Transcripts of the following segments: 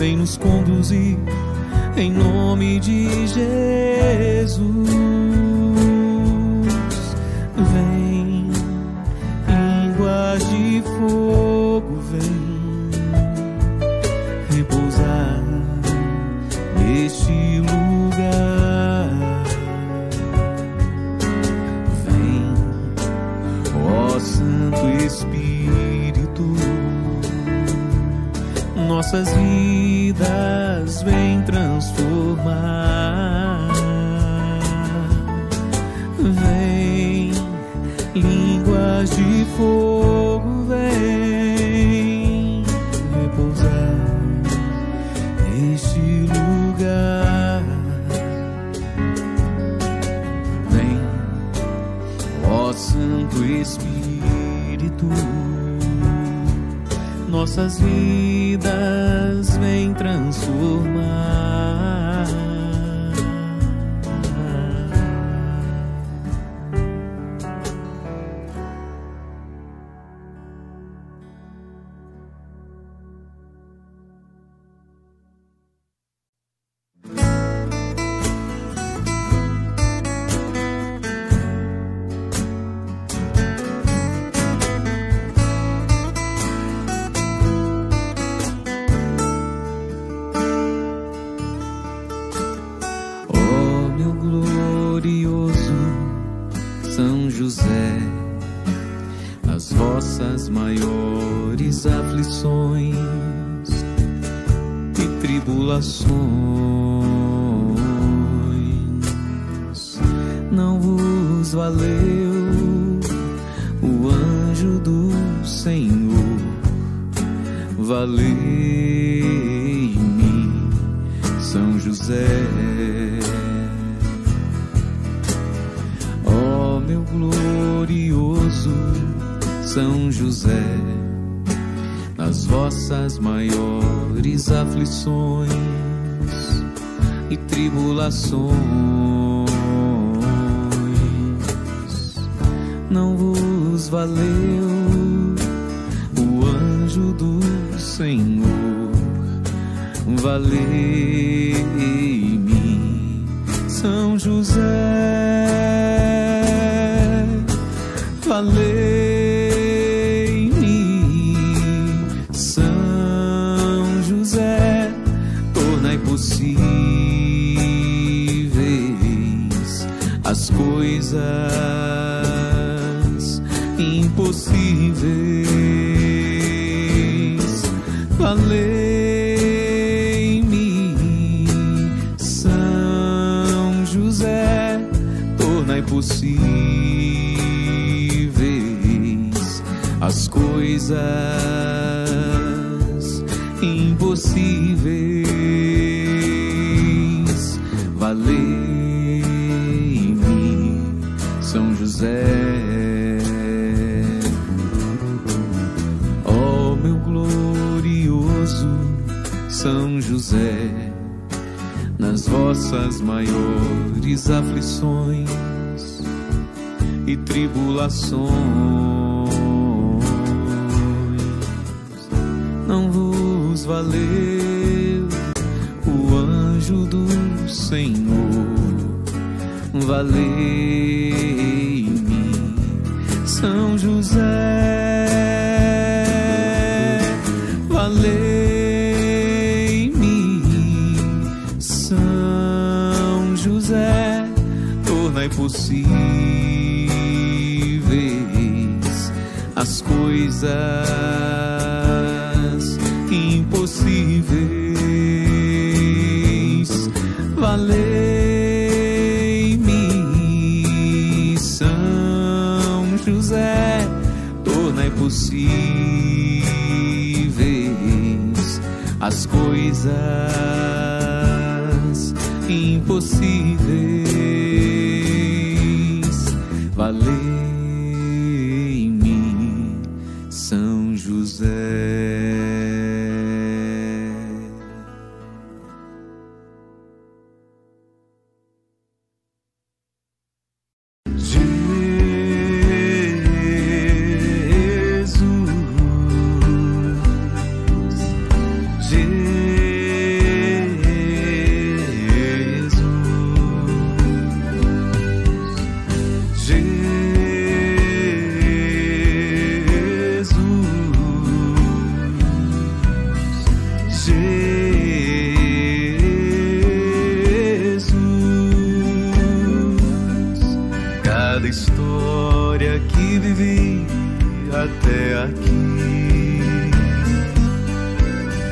vem nos conduzir em nome de Jesus. nossas vidas vem transformar. Vem, línguas de fogo, vem repousar neste lugar. Vem, ó Santo Espírito. nossas vidas vem transformar. my lips. Jesus. Cada história que vivi até aqui,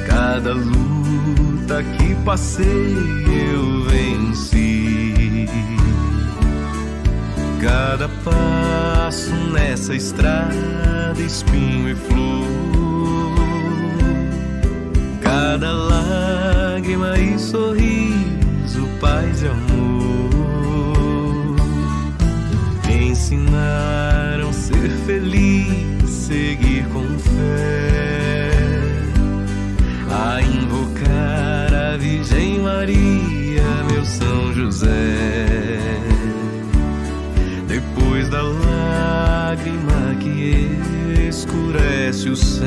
cada luta que passei eu venci. Cada passo nessa estrada, espinho e flor paz e amor. Me ensinaram a ser feliz, seguir com fé. A invocar a Virgem Maria, meu São José. Depois da lágrima que escurece o céu,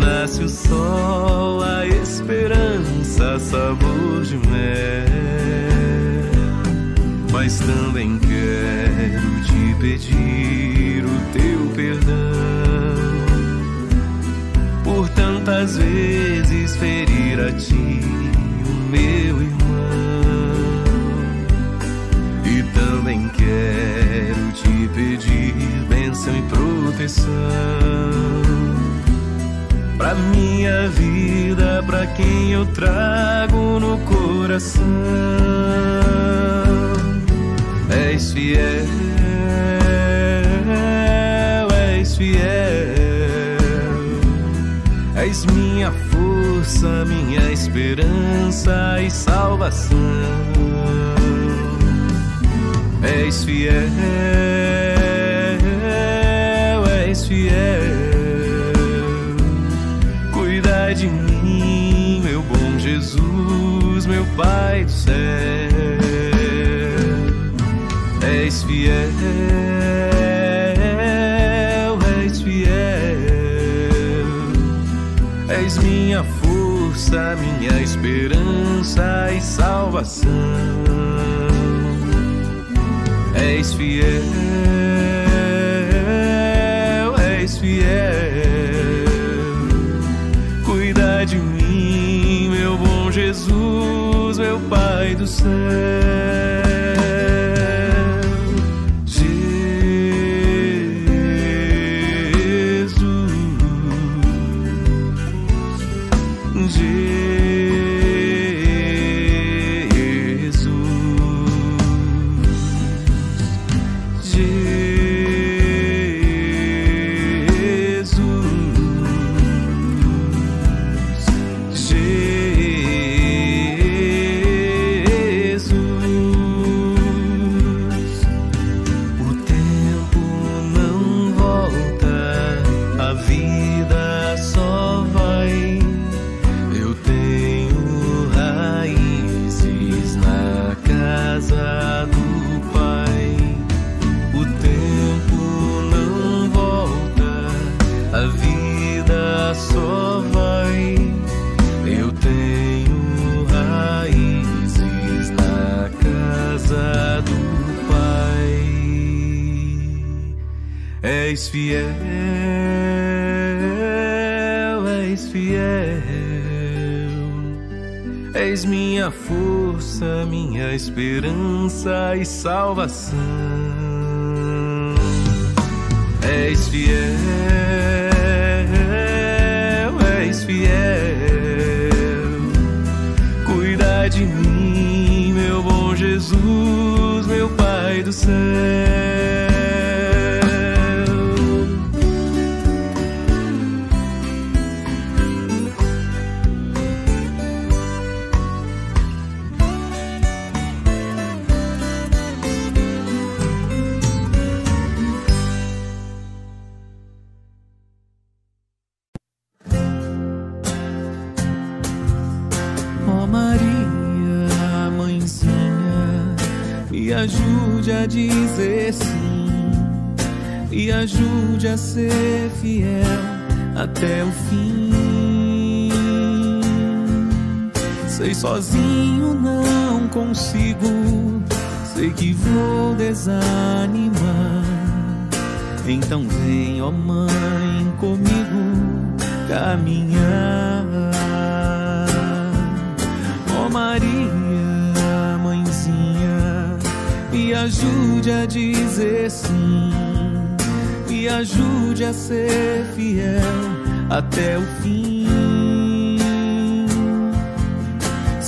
nasce o sol, a esperança, sabor de mel. Mas também quero te pedir o teu perdão por tantas vezes ferir a ti, o meu irmão. E também quero te pedir bênção e proteção pra minha vida, pra quem eu trago no coração. És fiel, és fiel. És minha força, minha esperança e salvação. És fiel, és fiel. Jesus, meu Pai do céu. És fiel, és fiel. És minha força, minha esperança e salvação. És fiel, és fiel. Pai salvação.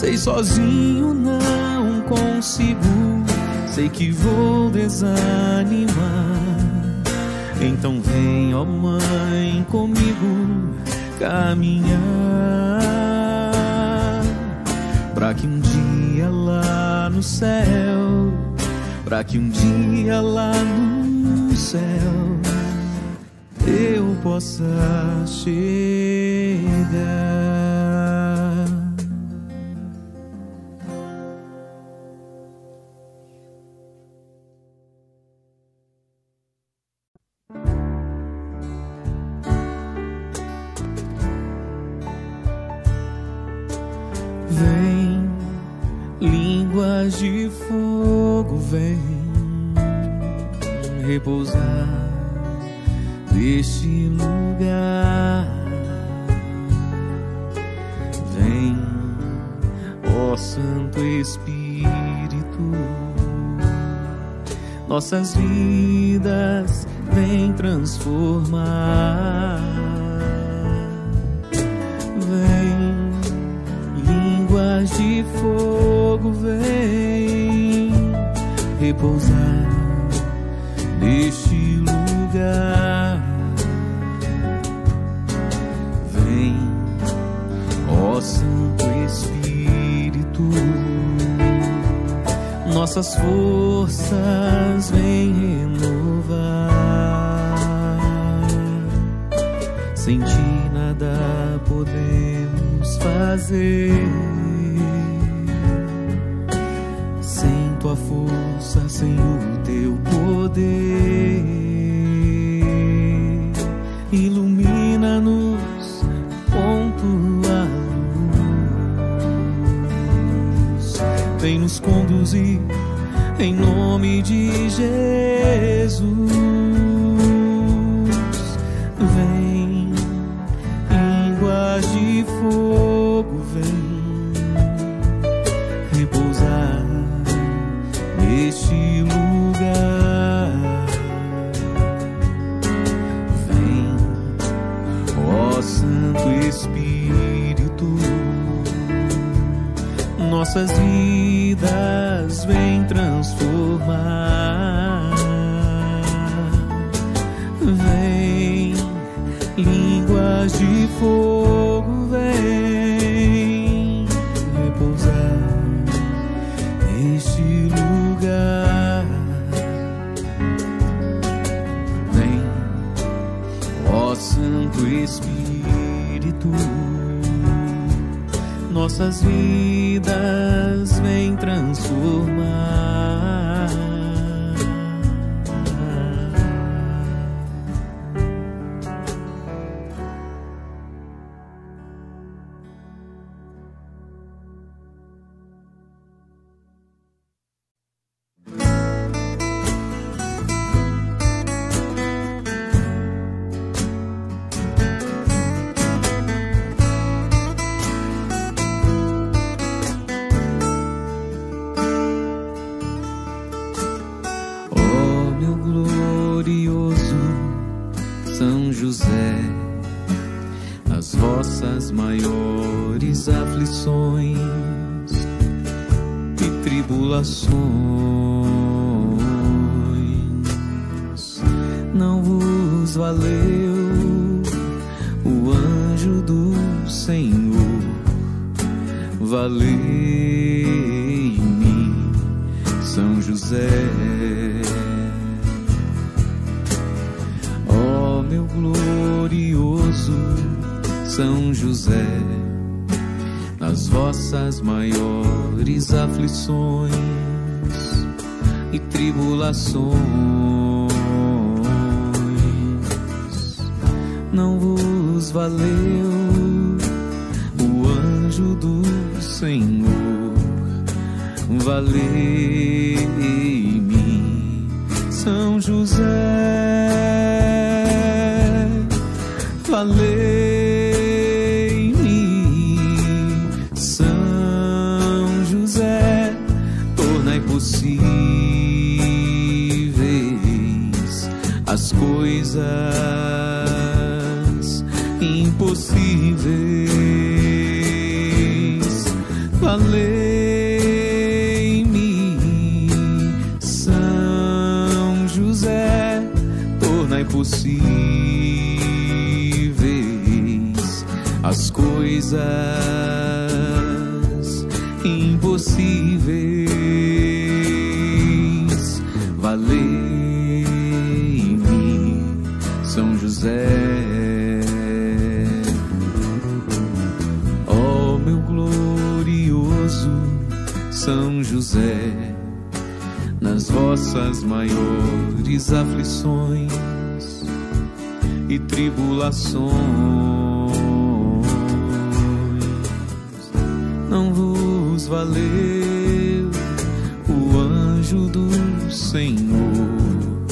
Sei sozinho não consigo, sei que vou desanimar. Então vem, ó mãe, comigo caminhar para que um dia lá no céu, para que um dia lá no céu eu possa chegar. Repousar deste lugar. Vem, ó Santo Espírito, nossas vidas vem transformar. Vem, línguas de fogo, vem repousar neste lugar. Vem, ó Santo Espírito, nossas forças vem renovar. Sem ti nada podemos fazer. Força, sem o teu poder, ilumina-nos com tua luz. Vem nos conduzir em nome de Jesus. Nossas vidas vem transformar. Vem, línguas de fogo, nossas vidas vem transformar. Impossíveis. Valei-me, São José. Ó meu glorioso São José, nas vossas maiores aflições e tribulações, valeu o anjo do Senhor,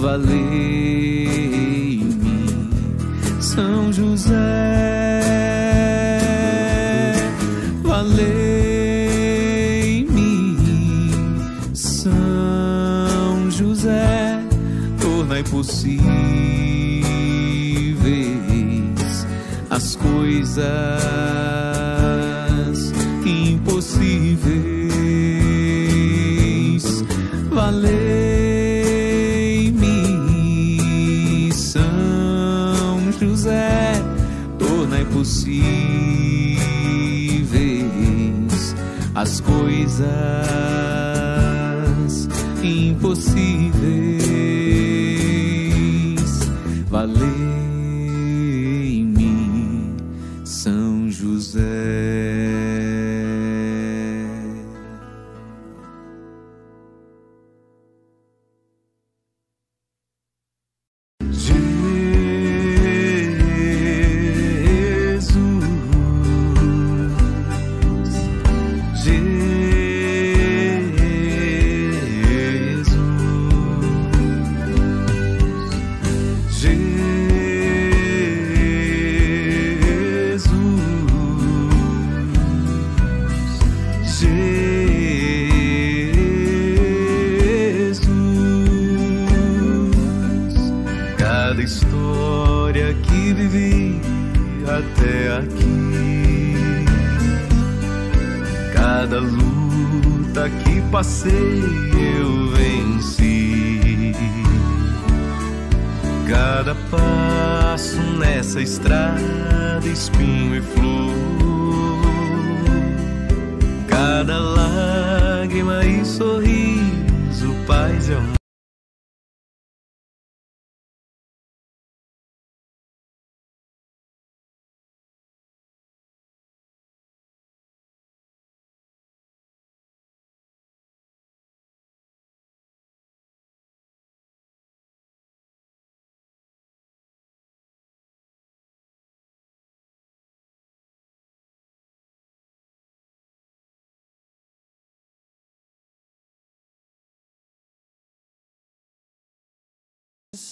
valei-me, São José, valei-me, São José, tornai possíveis as coisas coisas impossíveis.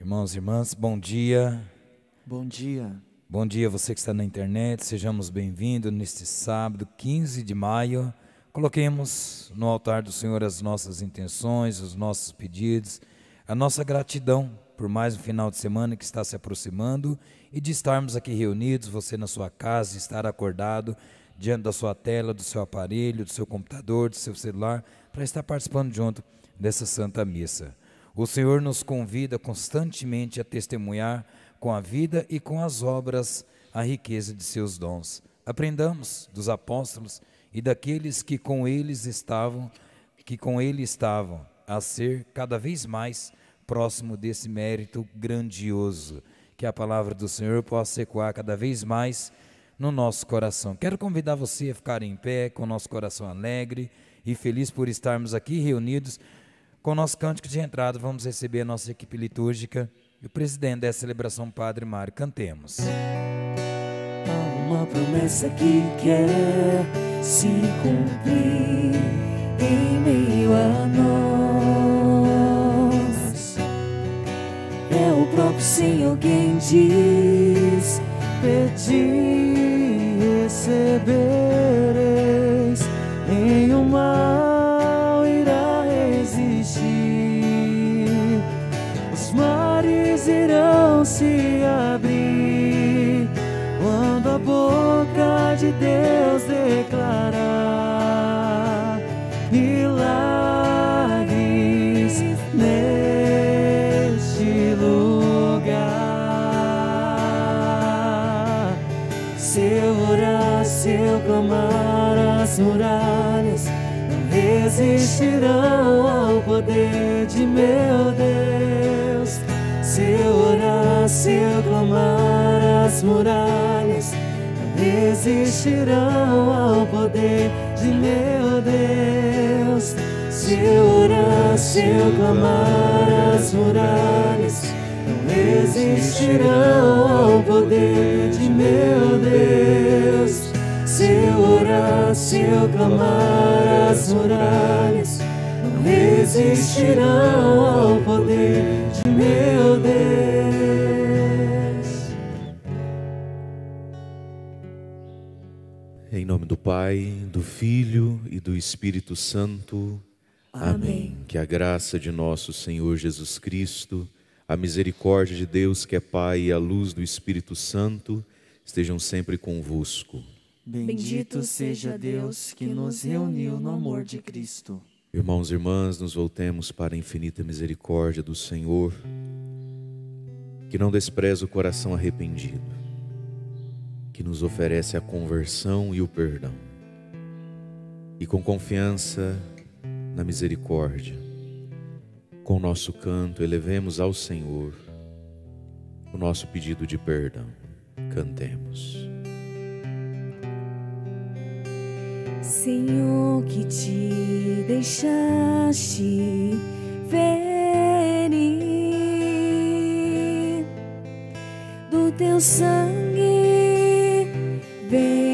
Irmãos e irmãs, bom dia. Bom dia. Bom dia, você que está na internet, sejamos bem-vindos neste sábado, 15 de maio. Coloquemos no altar do Senhor as nossas intenções, os nossos pedidos, a nossa gratidão por mais um final de semana que está se aproximando e de estarmos aqui reunidos, você na sua casa, estar acordado diante da sua tela, do seu aparelho, do seu computador, do seu celular, para estar participando junto dessa Santa Missa. O Senhor nos convida constantemente a testemunhar com a vida e com as obras a riqueza de seus dons. Aprendamos dos apóstolos e daqueles que com eles estavam, que com ele estavam, a ser cada vez mais próximo desse mérito grandioso. Que a palavra do Senhor possa ecoar cada vez mais no nosso coração. Quero convidar você a ficar em pé, com o nosso coração alegre e feliz por estarmos aqui reunidos. Com o nosso cântico de entrada, vamos receber a nossa equipe litúrgica e o presidente dessa celebração, Padre Mário. Cantemos. Há uma promessa que quer se cumprir em meio a nós. É o próprio Senhor quem diz: Pedi, recebereis em um irão se abrir quando a boca de Deus declarar milagres neste lugar. Se eu orar, se eu clamar, as muralhas não resistirão ao poder de meu Deus. Se eu clamar, as muralhas resistirão ao poder de meu Deus. Se eu orar, se eu clamar, as muralhas não resistirão ao poder de meu Deus. Se eu orar, se eu clamar, as muralhas não resistirão ao poder de meu Deus. Nome do Pai, do Filho e do Espírito Santo. Amém. Que a graça de nosso Senhor Jesus Cristo, a misericórdia de Deus que é Pai e a luz do Espírito Santo estejam sempre convosco. Bendito seja Deus que nos reuniu no amor de Cristo. Irmãos e irmãs, nos voltemos para a infinita misericórdia do Senhor, que não despreza o coração arrependido, que nos oferece a conversão e o perdão. E com confiança na misericórdia, com nosso canto, elevemos ao Senhor o nosso pedido de perdão. Cantemos. Senhor, que te deixaste ferir do teu sangue, vem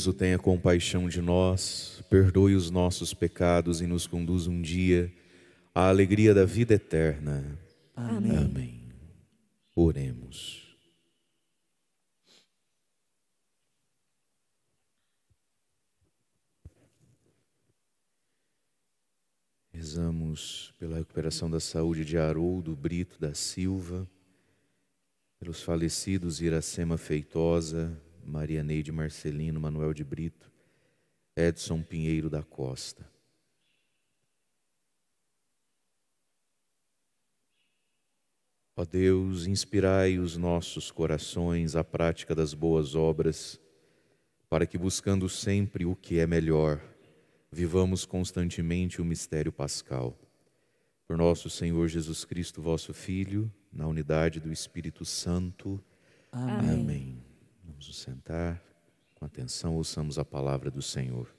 Todo-Poderoso, tenha compaixão de nós, perdoe os nossos pecados e nos conduza um dia à alegria da vida eterna. Amém. Amém. Oremos. Rezamos pela recuperação da saúde de Haroldo Brito da Silva, pelos falecidos Iracema Feitosa, Maria Neide Marcelino, Manuel de Brito, Edson Pinheiro da Costa. Ó Deus, inspirai os nossos corações à prática das boas obras, para que, buscando sempre o que é melhor, vivamos constantemente o mistério pascal. Por nosso Senhor Jesus Cristo, vosso Filho, na unidade do Espírito Santo. Amém. Amém. Vamos nos sentar. Com atenção, ouçamos a palavra do Senhor.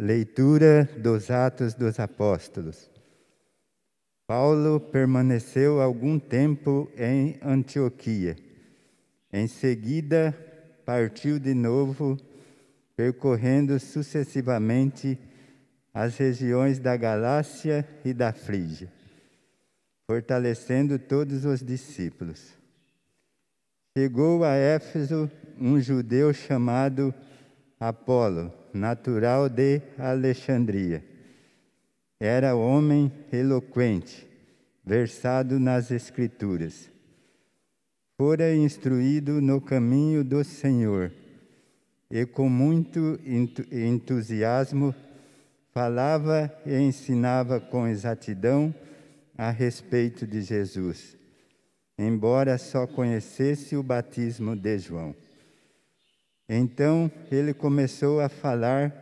Leitura dos Atos dos Apóstolos. Paulo permaneceu algum tempo em Antioquia. Em seguida, partiu de novo, percorrendo sucessivamente as regiões da Galácia e da Frígia, fortalecendo todos os discípulos. Chegou a Éfeso um judeu chamado Apolo, natural de Alexandria. Era homem eloquente, versado nas Escrituras. Fora instruído no caminho do Senhor e, com muito entusiasmo, falava e ensinava com exatidão a respeito de Jesus, embora só conhecesse o batismo de João. Então ele começou a falar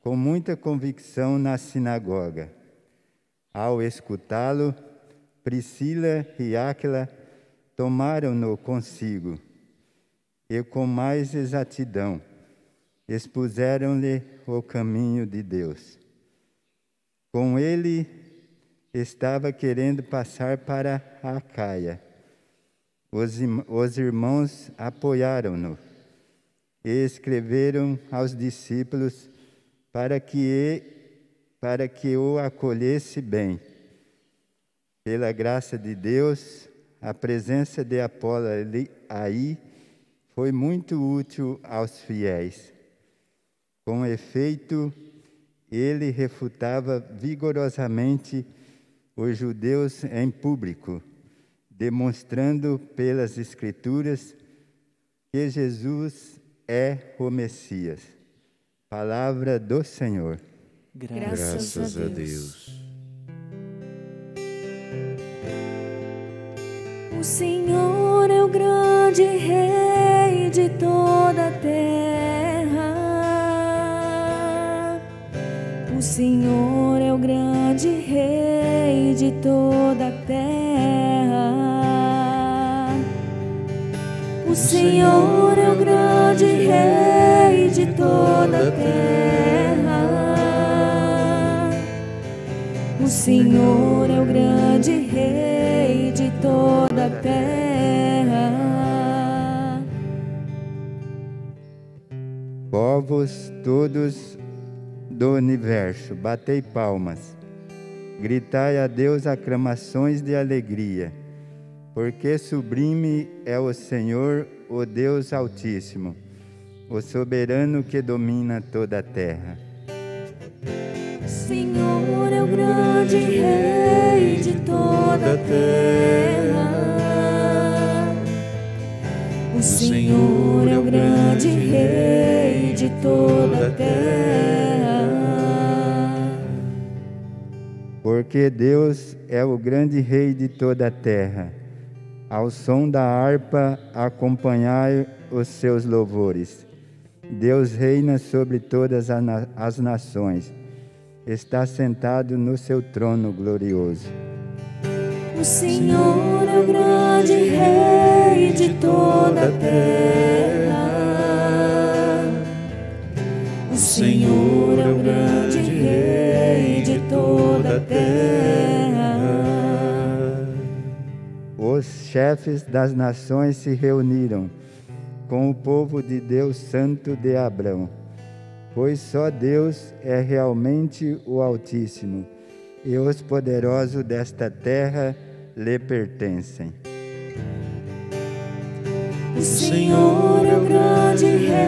com muita convicção na sinagoga. Ao escutá-lo, Priscila e Áquila tomaram-no consigo e, com mais exatidão, expuseram-lhe o caminho de Deus. Com ele estava querendo passar para a Caia. Os, os irmãos apoiaram-no e escreveram aos discípulos para que, para que o acolhesse bem. Pela graça de Deus, a presença de Apolo aí foi muito útil aos fiéis. Com efeito, ele refutava vigorosamente os judeus em público, demonstrando pelas Escrituras que Jesus é o Messias. Palavra do Senhor. Graças, Graças a a Deus. O Senhor é o grande Rei de toda a terra. O Senhor é o grande Rei de toda a terra. O Senhor é o grande Rei de toda a terra. O Senhor é Povos todos do universo, batei palmas. Gritai a Deus aclamações de alegria, porque sublime é o Senhor, o Deus Altíssimo, o soberano que domina toda a terra. Senhor é o grande Rei de toda a terra. O Senhor é o grande Rei de toda a terra. Porque Deus é o grande Rei de toda a terra. Ao som da harpa, acompanhai os seus louvores. Deus reina sobre todas as nações. Está sentado no seu trono glorioso. O Senhor é o grande Rei de toda a terra. Senhor é o grande Rei de toda a terra. Os chefes das nações se reuniram com o povo de Deus Santo de Abrão, pois só Deus é realmente o Altíssimo, e os poderosos desta terra lhe pertencem. O Senhor é o grande Rei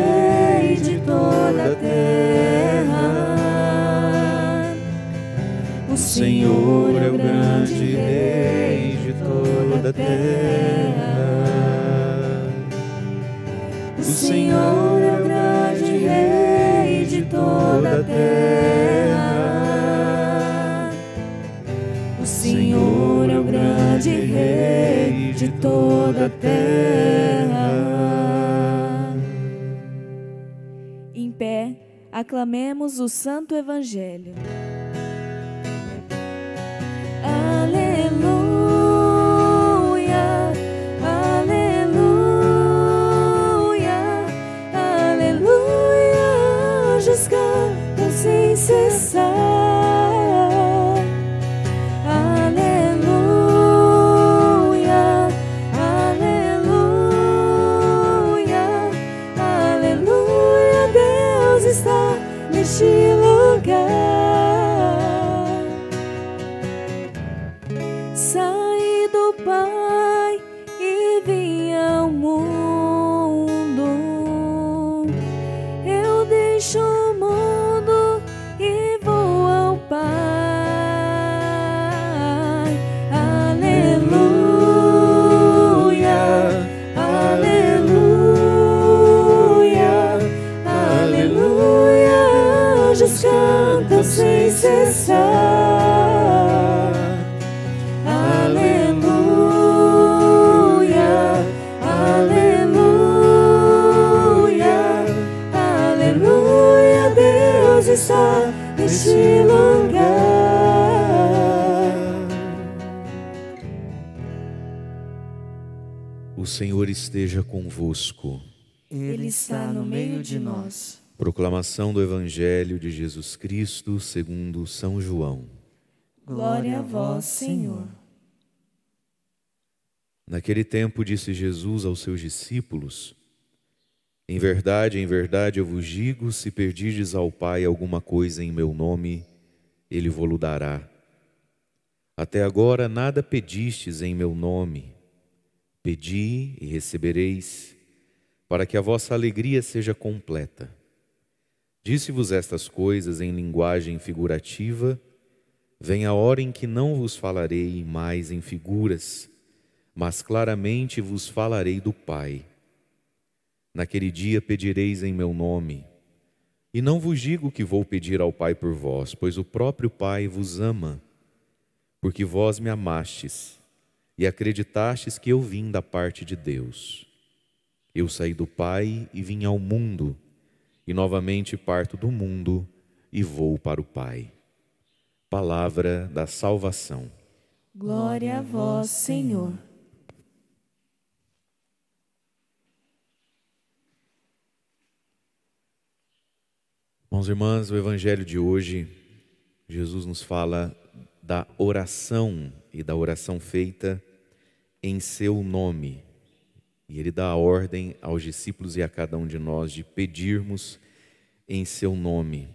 o Santo Evangelho. Convosco. Ele está no meio de nós. Proclamação do Evangelho de Jesus Cristo segundo São João. Glória a vós, Senhor. Naquele tempo disse Jesus aos seus discípulos: Em verdade, em verdade eu vos digo, se perdirdes ao Pai alguma coisa em meu nome, ele vô-lo dará. Até agora nada pedistes em meu nome. Pedi e recebereis, para que a vossa alegria seja completa. Disse-vos estas coisas em linguagem figurativa, vem a hora em que não vos falarei mais em figuras, mas claramente vos falarei do Pai. Naquele dia pedireis em meu nome, e não vos digo que vou pedir ao Pai por vós, pois o próprio Pai vos ama, porque vós me amastes e acreditastes que eu vim da parte de Deus. Eu saí do Pai e vim ao mundo, e novamente parto do mundo e vou para o Pai. Palavra da salvação. Glória a vós, Senhor. Irmãos e irmãs, o Evangelho de hoje, Jesus nos fala da oração e da oração feita em seu nome. E ele dá a ordem aos discípulos e a cada um de nós de pedirmos em seu nome.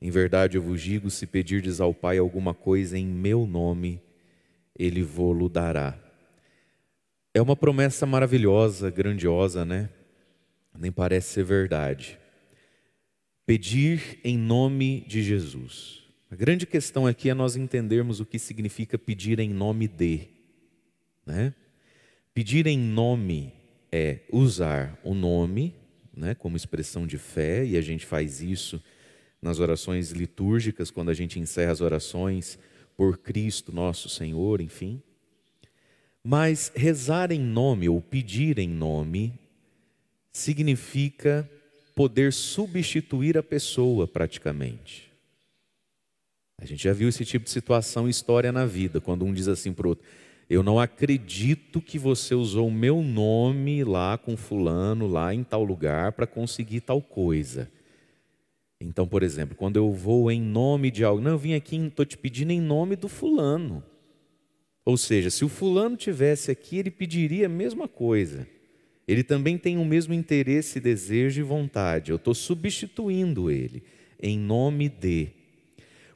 Em verdade eu vos digo: se pedirdes ao Pai alguma coisa em meu nome, ele vô-lo dará. É uma promessa maravilhosa, grandiosa, né? Nem parece ser verdade. Pedir em nome de Jesus. A grande questão aqui é nós entendermos o que significa pedir em nome de. Né? Pedir em nome é usar o nome né, como expressão de fé, e a gente faz isso nas orações litúrgicas, quando a gente encerra as orações por Cristo nosso Senhor, enfim. Mas rezar em nome ou pedir em nome significa poder substituir a pessoa praticamente. A gente já viu esse tipo de situação e história na vida, quando um diz assim para o outro: Eu não acredito que você usou o meu nome lá com Fulano, lá em tal lugar, para conseguir tal coisa. Então, por exemplo, quando eu vou em nome de algo, não, eu vim aqui, estou te pedindo em nome do fulano. Ou seja, se o fulano tivesse aqui, ele pediria a mesma coisa. Ele também tem o mesmo interesse, desejo e vontade. Eu estou substituindo ele em nome de.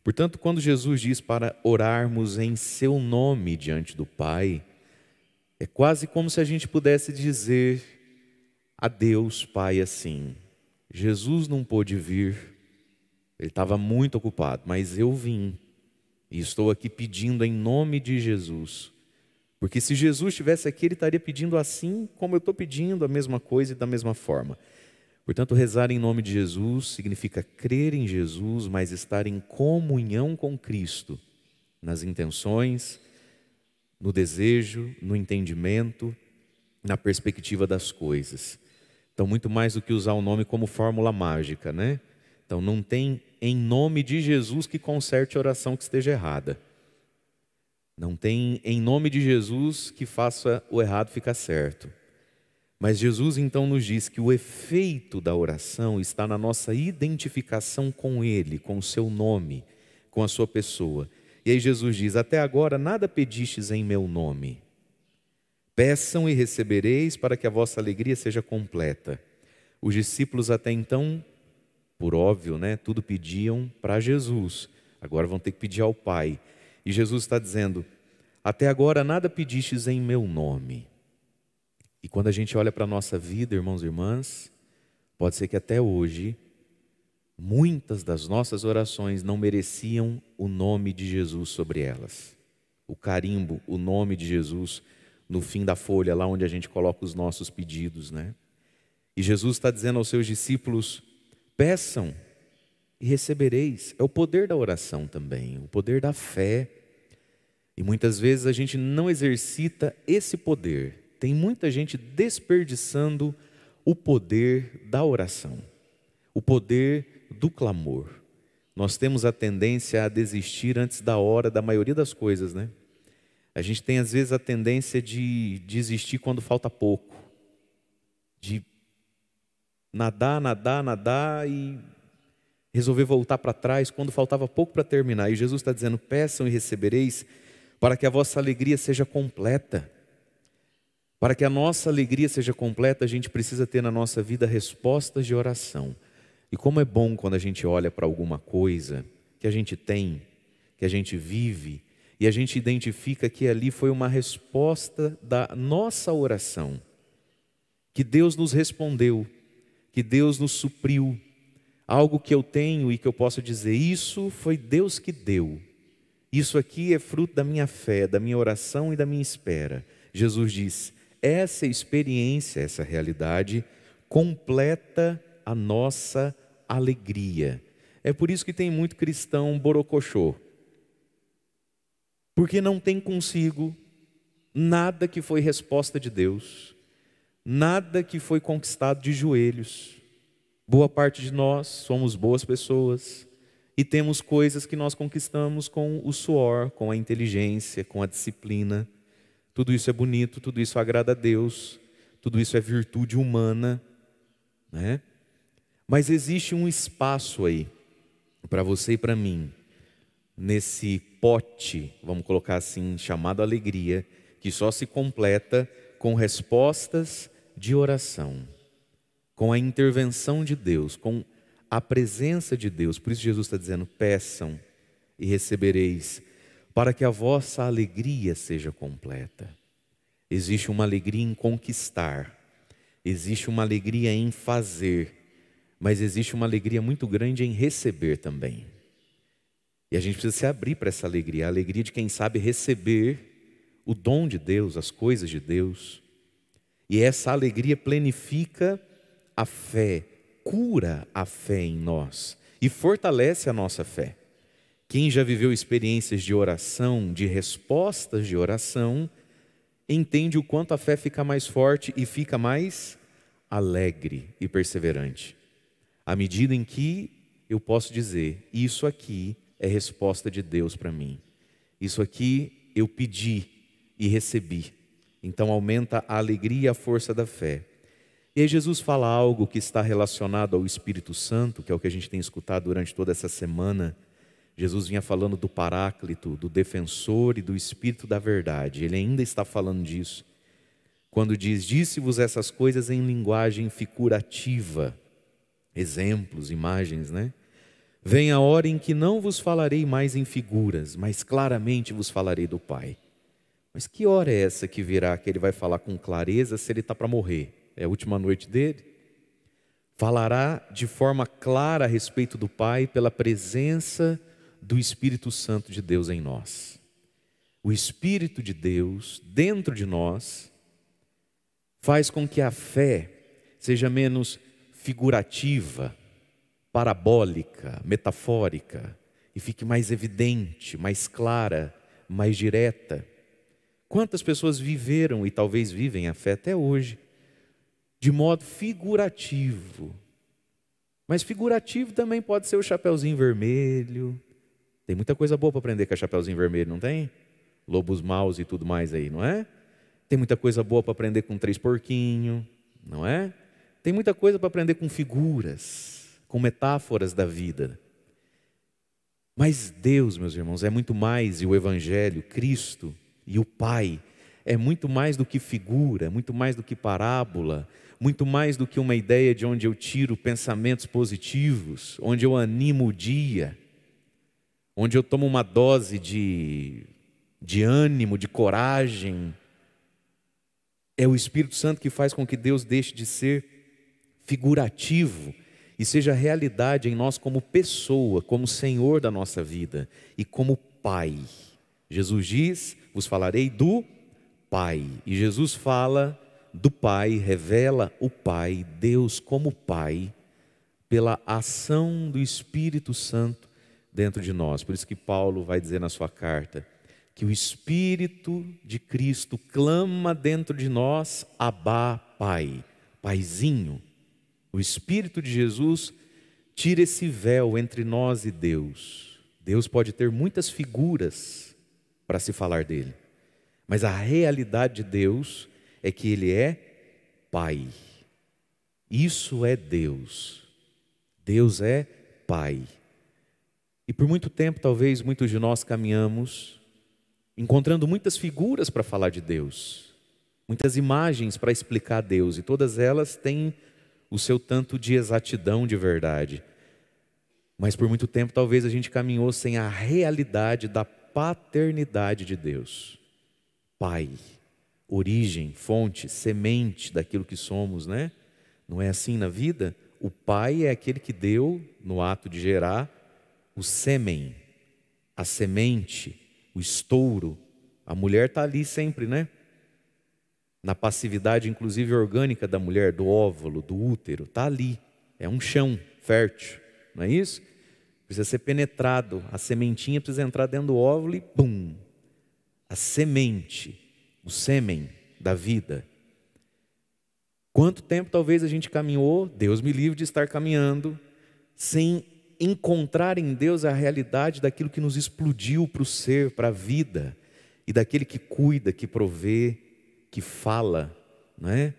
Portanto, quando Jesus diz para orarmos em seu nome diante do Pai, é quase como se a gente pudesse dizer a Deus Pai assim: Jesus não pôde vir, ele estava muito ocupado, mas eu vim e estou aqui pedindo em nome de Jesus. Porque se Jesus estivesse aqui, ele estaria pedindo assim como eu estou pedindo, a mesma coisa e da mesma forma. Portanto, rezar em nome de Jesus significa crer em Jesus, mas estar em comunhão com Cristo, nas intenções, no desejo, no entendimento, na perspectiva das coisas. Então, muito mais do que usar o nome como fórmula mágica, né? Então, não tem em nome de Jesus que conserte a oração que esteja errada. Não tem em nome de Jesus que faça o errado ficar certo. Mas Jesus então nos diz que o efeito da oração está na nossa identificação com Ele, com o seu nome, com a sua pessoa. E aí Jesus diz: Até agora nada pedistes em meu nome. Peçam e recebereis para que a vossa alegria seja completa. Os discípulos até então, por óbvio, né, tudo pediam para Jesus. Agora vão ter que pedir ao Pai. E Jesus está dizendo: Até agora nada pedistes em meu nome. E quando a gente olha para a nossa vida, irmãos e irmãs, pode ser que até hoje, muitas das nossas orações não mereciam o nome de Jesus sobre elas. O carimbo, o nome de Jesus no fim da folha, lá onde a gente coloca os nossos pedidos, né? E Jesus está dizendo aos seus discípulos: peçam e recebereis. É o poder da oração também, o poder da fé. E muitas vezes a gente não exercita esse poder. Tem muita gente desperdiçando o poder da oração, o poder do clamor. Nós temos a tendência a desistir antes da hora da maioria das coisas, né? A gente tem às vezes a tendência de desistir quando falta pouco, de nadar, nadar, nadar e resolver voltar para trás quando faltava pouco para terminar. E Jesus está dizendo: peçam e recebereis, para que a vossa alegria seja completa. Para que a nossa alegria seja completa, a gente precisa ter na nossa vida respostas de oração. E como é bom quando a gente olha para alguma coisa que a gente tem, que a gente vive, e a gente identifica que ali foi uma resposta da nossa oração, que Deus nos respondeu, que Deus nos supriu, algo que eu tenho e que eu posso dizer, isso foi Deus que deu. Isso aqui é fruto da minha fé, da minha oração e da minha espera. Jesus diz: essa experiência, essa realidade, completa a nossa alegria. É por isso que tem muito cristão borocochô. Porque não tem consigo nada que foi resposta de Deus, nada que foi conquistado de joelhos. Boa parte de nós somos boas pessoas e temos coisas que nós conquistamos com o suor, com a inteligência, com a disciplina. Tudo isso é bonito, tudo isso agrada a Deus, tudo isso é virtude humana, né? Mas existe um espaço aí para você e para mim, nesse pote, vamos colocar assim, chamado alegria, que só se completa com respostas de oração, com a intervenção de Deus, com a presença de Deus. Por isso Jesus está dizendo: peçam e recebereis para que a vossa alegria seja completa. Existe uma alegria em conquistar, existe uma alegria em fazer, mas existe uma alegria muito grande em receber também. E a gente precisa se abrir para essa alegria, a alegria de quem sabe receber o dom de Deus, as coisas de Deus. E essa alegria plenifica a fé, cura a fé em nós e fortalece a nossa fé. Quem já viveu experiências de oração, de respostas de oração, entende o quanto a fé fica mais forte e fica mais alegre e perseverante. À medida em que eu posso dizer, isso aqui é resposta de Deus para mim. Isso aqui eu pedi e recebi. Então aumenta a alegria e a força da fé. E aí Jesus fala algo que está relacionado ao Espírito Santo, que é o que a gente tem escutado durante toda essa semana. Jesus vinha falando do Paráclito, do defensor e do Espírito da verdade. Ele ainda está falando disso. Quando diz: Disse-vos essas coisas em linguagem figurativa, exemplos, imagens, né? Vem a hora em que não vos falarei mais em figuras, mas claramente vos falarei do Pai. Mas que hora é essa que virá que ele vai falar com clareza se ele está para morrer? É a última noite dele? Falará de forma clara a respeito do Pai pela presença do Espírito Santo de Deus em nós. O Espírito de Deus dentro de nós faz com que a fé seja menos figurativa, parabólica, metafórica e fique mais evidente, mais clara, mais direta. Quantas pessoas viveram e talvez vivem a fé até hoje de modo figurativo? Mas figurativo também pode ser o chapeuzinho vermelho. Tem muita coisa boa para aprender com a chapeuzinho vermelho, não tem? Lobos maus e tudo mais aí, não é? Tem muita coisa boa para aprender com três porquinhos, não é? Tem muita coisa para aprender com figuras, com metáforas da vida. Mas Deus, meus irmãos, é muito mais, e o Evangelho, Cristo e o Pai, é muito mais do que figura, é muito mais do que parábola, muito mais do que uma ideia de onde eu tiro pensamentos positivos, onde eu animo o dia, onde eu tomo uma dose de, de ânimo, de coragem, é o Espírito Santo que faz com que Deus deixe de ser figurativo e seja realidade em nós como pessoa, como Senhor da nossa vida e como Pai. Jesus diz: Vos falarei do Pai. E Jesus fala do Pai, revela o Pai, Deus como Pai, pela ação do Espírito Santo dentro de nós. Por isso que Paulo vai dizer na sua carta: que o Espírito de Cristo clama dentro de nós, Abá, Pai, Paizinho. O Espírito de Jesus tira esse véu entre nós e Deus. Deus pode ter muitas figuras para se falar dele, mas a realidade de Deus é que Ele é Pai. Isso é Deus. Deus é Pai. E por muito tempo, talvez muitos de nós caminhamos encontrando muitas figuras para falar de Deus, muitas imagens para explicar Deus, e todas elas têm o seu tanto de exatidão de verdade. Mas por muito tempo talvez a gente caminhou sem a realidade da paternidade de Deus. Pai, origem, fonte, semente daquilo que somos, né? Não é assim na vida? O pai é aquele que deu, no ato de gerar, o sêmen, a semente, o estouro. A mulher está ali sempre, né? Na passividade, inclusive orgânica da mulher, do óvulo, do útero, está ali. É um chão fértil, não é isso? Precisa ser penetrado. A sementinha precisa entrar dentro do óvulo e pum! A semente, o sêmen da vida. Quanto tempo talvez a gente caminhou, Deus me livre de estar caminhando, sem encontrar em Deus a realidade daquilo que nos explodiu para o ser, para a vida, e daquele que cuida, que provê, que fala, não é?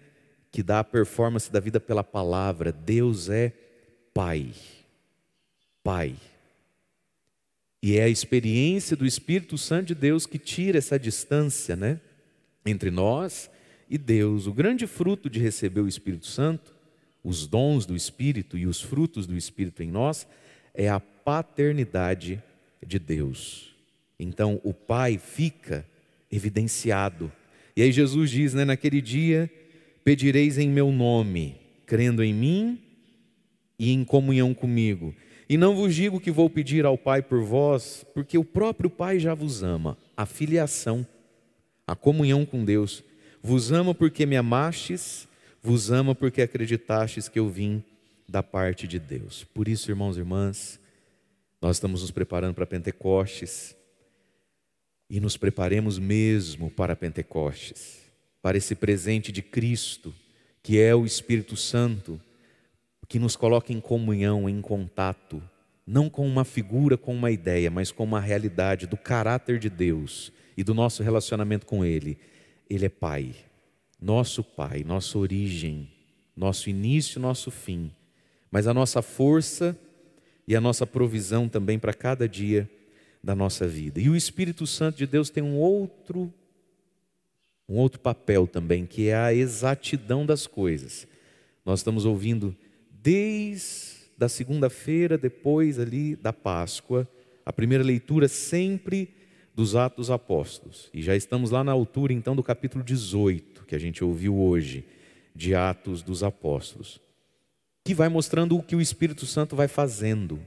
que dá a performance da vida pela palavra. Deus é Pai. Pai. E é a experiência do Espírito Santo de Deus que tira essa distância né? entre nós e Deus. O grande fruto de receber o Espírito Santo, os dons do Espírito e os frutos do Espírito em nós, é a paternidade de Deus. Então o Pai fica evidenciado. E aí Jesus diz, né, naquele dia, pedireis em meu nome, crendo em mim e em comunhão comigo. E não vos digo que vou pedir ao Pai por vós, porque o próprio Pai já vos ama. A filiação, a comunhão com Deus. Vos ama porque me amastes, vos ama porque acreditastes que eu vim da parte de Deus. Por isso, irmãos e irmãs, nós estamos nos preparando para Pentecostes e nos preparemos mesmo para Pentecostes, para esse presente de Cristo, que é o Espírito Santo, que nos coloca em comunhão, em contato, não com uma figura, com uma ideia, mas com uma realidade do caráter de Deus e do nosso relacionamento com Ele. Ele é Pai, nosso Pai, nossa origem nosso início, nosso fim, mas a nossa força e a nossa provisão também para cada dia da nossa vida. E o Espírito Santo de Deus tem um outro um outro papel também, que é a exatidão das coisas. Nós estamos ouvindo desde da segunda-feira depois ali da Páscoa, a primeira leitura sempre dos Atos Apóstolos. E já estamos lá na altura então do capítulo 18, que a gente ouviu hoje, de Atos dos Apóstolos que vai mostrando o que o Espírito Santo vai fazendo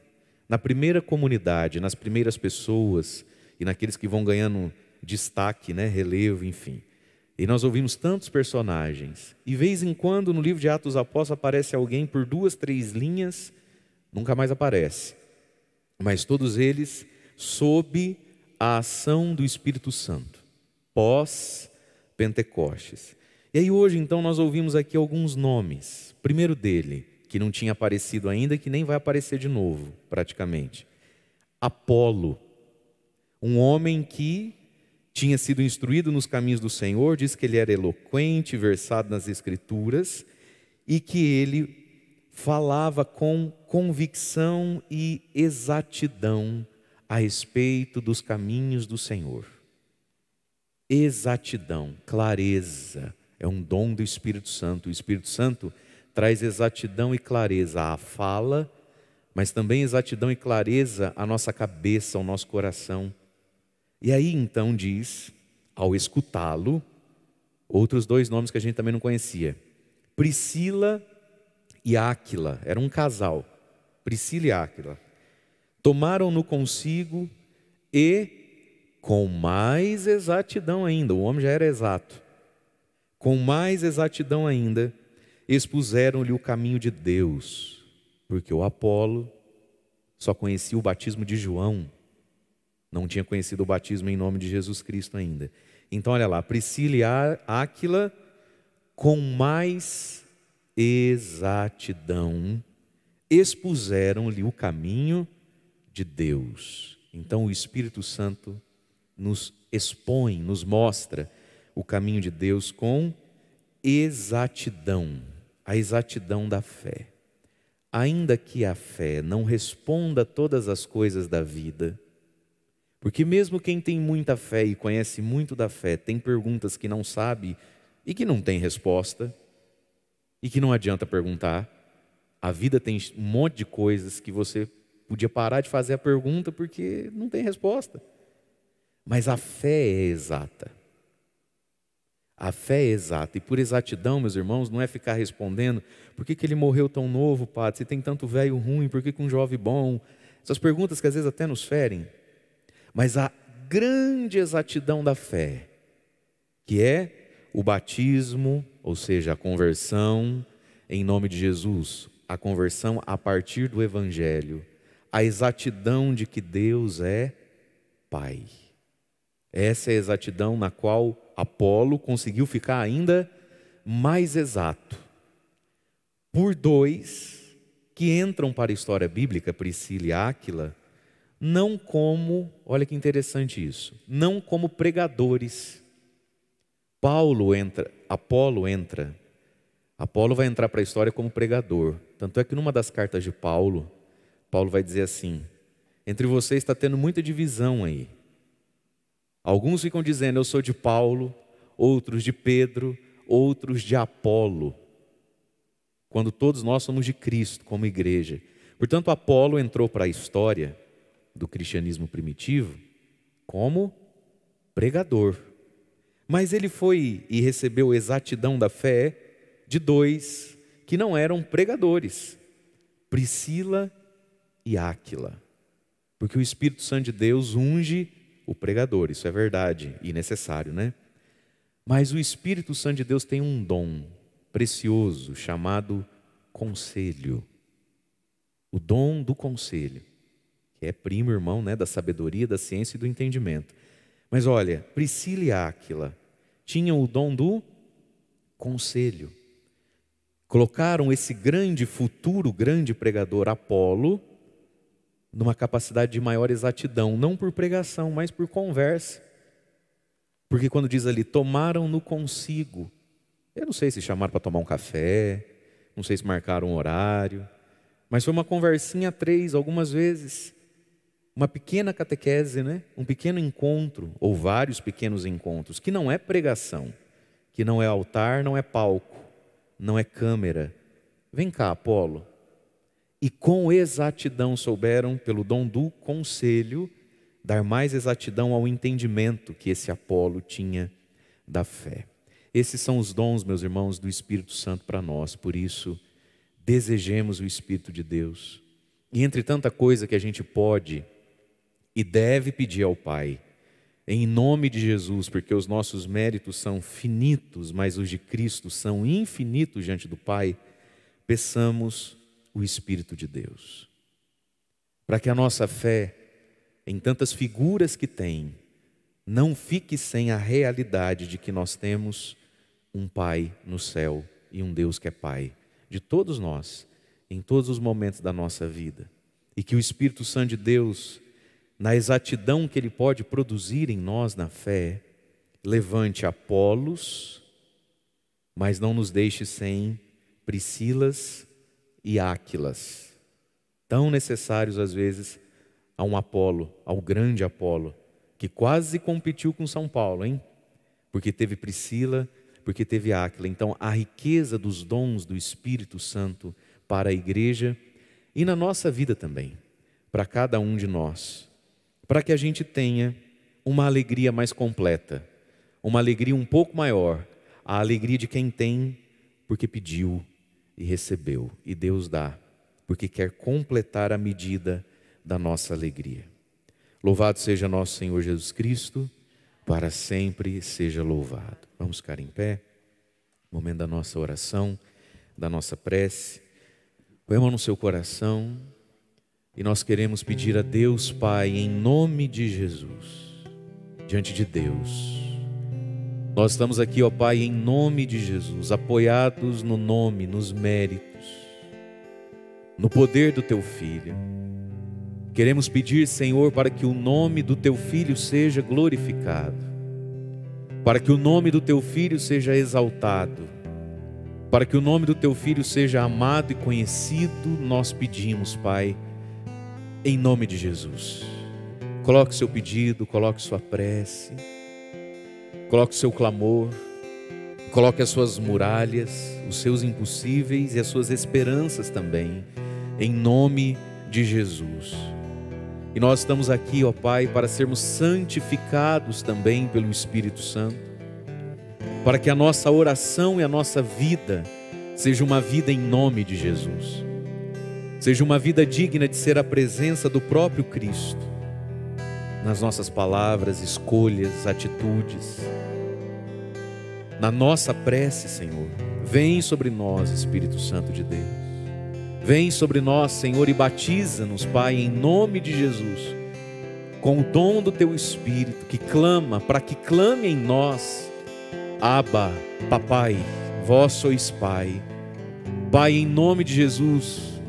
na primeira comunidade, nas primeiras pessoas e naqueles que vão ganhando destaque, né, relevo, enfim. E nós ouvimos tantos personagens. E vez em quando no livro de Atos Apóstolos aparece alguém por duas, três linhas, nunca mais aparece. Mas todos eles sob a ação do Espírito Santo, pós Pentecostes. E aí hoje então nós ouvimos aqui alguns nomes. Primeiro dele, que não tinha aparecido ainda que nem vai aparecer de novo, praticamente. Apolo, um homem que tinha sido instruído nos caminhos do Senhor, diz que ele era eloquente, versado nas Escrituras e que ele falava com convicção e exatidão a respeito dos caminhos do Senhor. Exatidão, clareza, é um dom do Espírito Santo. O Espírito Santo traz exatidão e clareza à fala, mas também exatidão e clareza à nossa cabeça, ao nosso coração. E aí então diz, ao escutá-lo, outros dois nomes que a gente também não conhecia: Priscila e Áquila, era um casal, Priscila e Áquila. Tomaram-no consigo e, com mais exatidão ainda, o homem já era exato, com mais exatidão ainda, expuseram-lhe o caminho de Deus, porque o Apolo só conhecia o batismo de João, não tinha conhecido o batismo em nome de Jesus Cristo ainda. Então, olha lá, Priscila e Áquila, com mais exatidão, expuseram-lhe o caminho de Deus. Então, o Espírito Santo nos expõe, nos mostra o caminho de Deus com exatidão a exatidão da fé. Ainda que a fé não responda a todas as coisas da vida, porque mesmo quem tem muita fé e conhece muito da fé tem perguntas que não sabe e que não tem resposta, e que não adianta perguntar. A vida tem um monte de coisas que você podia parar de fazer a pergunta porque não tem resposta. Mas a fé é exata. A fé é exata. E por exatidão, meus irmãos, não é ficar respondendo por que, que ele morreu tão novo, padre? Se tem tanto velho ruim, por que, que um jovem bom? Essas perguntas que às vezes até nos ferem. Mas a grande exatidão da fé, que é o batismo, ou seja, a conversão em nome de Jesus, a conversão a partir do Evangelho, a exatidão de que Deus é Pai. Essa é a exatidão na qual Apolo conseguiu ficar ainda mais exato. Por dois que entram para a história bíblica, Priscila e Áquila, não como, olha que interessante isso, não como pregadores. Paulo entra, Apolo entra. Apolo vai entrar para a história como pregador. Tanto é que numa das cartas de Paulo, Paulo vai dizer assim: entre vocês está tendo muita divisão aí. Alguns ficam dizendo, eu sou de Paulo, outros de Pedro, outros de Apolo, quando todos nós somos de Cristo como igreja. Portanto, Apolo entrou para a história do cristianismo primitivo como pregador. Mas ele foi e recebeu exatidão da fé de dois que não eram pregadores, Priscila e Áquila. Porque o Espírito Santo de Deus unge o pregador, isso é verdade e necessário, né? Mas o Espírito Santo de Deus tem um dom precioso chamado conselho. O dom do conselho, que é primo irmão né, da sabedoria, da ciência e do entendimento. Mas olha, Priscila e Áquila tinham o dom do conselho. Colocaram esse grande futuro, grande pregador Apolo numa capacidade de maior exatidão, não por pregação, mas por conversa. Porque quando diz ali, tomaram no consigo, eu não sei se chamaram para tomar um café, Não sei se marcaram um horário, mas foi uma conversinha a três, algumas vezes. Uma pequena catequese, né? um pequeno encontro, ou vários pequenos encontros, que não é pregação, que não é altar, não é palco, não é câmera. Vem cá, Apolo. E com exatidão souberam, pelo dom do conselho, dar mais exatidão ao entendimento que esse Apolo tinha da fé. Esses são os dons, meus irmãos, do Espírito Santo para nós, por isso, desejemos o Espírito de Deus. E entre tanta coisa que a gente pode e deve pedir ao Pai, em nome de Jesus, porque os nossos méritos são finitos, mas os de Cristo são infinitos diante do Pai, peçamos o Espírito de Deus. Para que a nossa fé, em tantas figuras que tem, não fique sem a realidade de que nós temos um Pai no céu e um Deus que é Pai de todos nós, em todos os momentos da nossa vida. E que o Espírito Santo de Deus, na exatidão que ele pode produzir em nós na fé, levante Apolos, mas não nos deixe sem Priscilas e Áquilas, tão necessários às vezes a um Apolo, ao grande Apolo, que quase competiu com São Paulo, hein? Porque teve Priscila, porque teve Áquila. Então, a riqueza dos dons do Espírito Santo para a igreja e na nossa vida também, para cada um de nós, para que a gente tenha uma alegria mais completa, uma alegria um pouco maior, a alegria de quem tem porque pediu e recebeu, e Deus dá, porque quer completar a medida da nossa alegria. Louvado seja nosso Senhor Jesus Cristo, para sempre seja louvado. Vamos ficar em pé, momento da nossa oração, da nossa prece. Põe a mão no seu coração e nós queremos pedir a Deus, Pai, em nome de Jesus, diante de Deus. Nós estamos aqui, ó Pai, em nome de Jesus, apoiados no nome, nos méritos, no poder do Teu Filho. Queremos pedir, Senhor, para que o nome do teu filho seja glorificado, para que o nome do teu filho seja exaltado, para que o nome do teu filho seja amado e conhecido, nós pedimos, Pai, em nome de Jesus. Coloque seu pedido, coloque sua prece, coloque seu clamor, coloque as suas muralhas, os seus impossíveis e as suas esperanças também, em nome de Jesus. E nós estamos aqui, ó Pai, para sermos santificados também pelo Espírito Santo, para que a nossa oração e a nossa vida seja uma vida em nome de Jesus, seja uma vida digna de ser a presença do próprio Cristo, nas nossas palavras, escolhas, atitudes, na nossa prece, Senhor. Vem sobre nós, Espírito Santo de Deus. Vem sobre nós, Senhor, e batiza-nos, Pai, em nome de Jesus, com o dom do Teu Espírito, que clama, para que clame em nós, Abba, Papai, vós sois Pai. Pai, em nome de Jesus,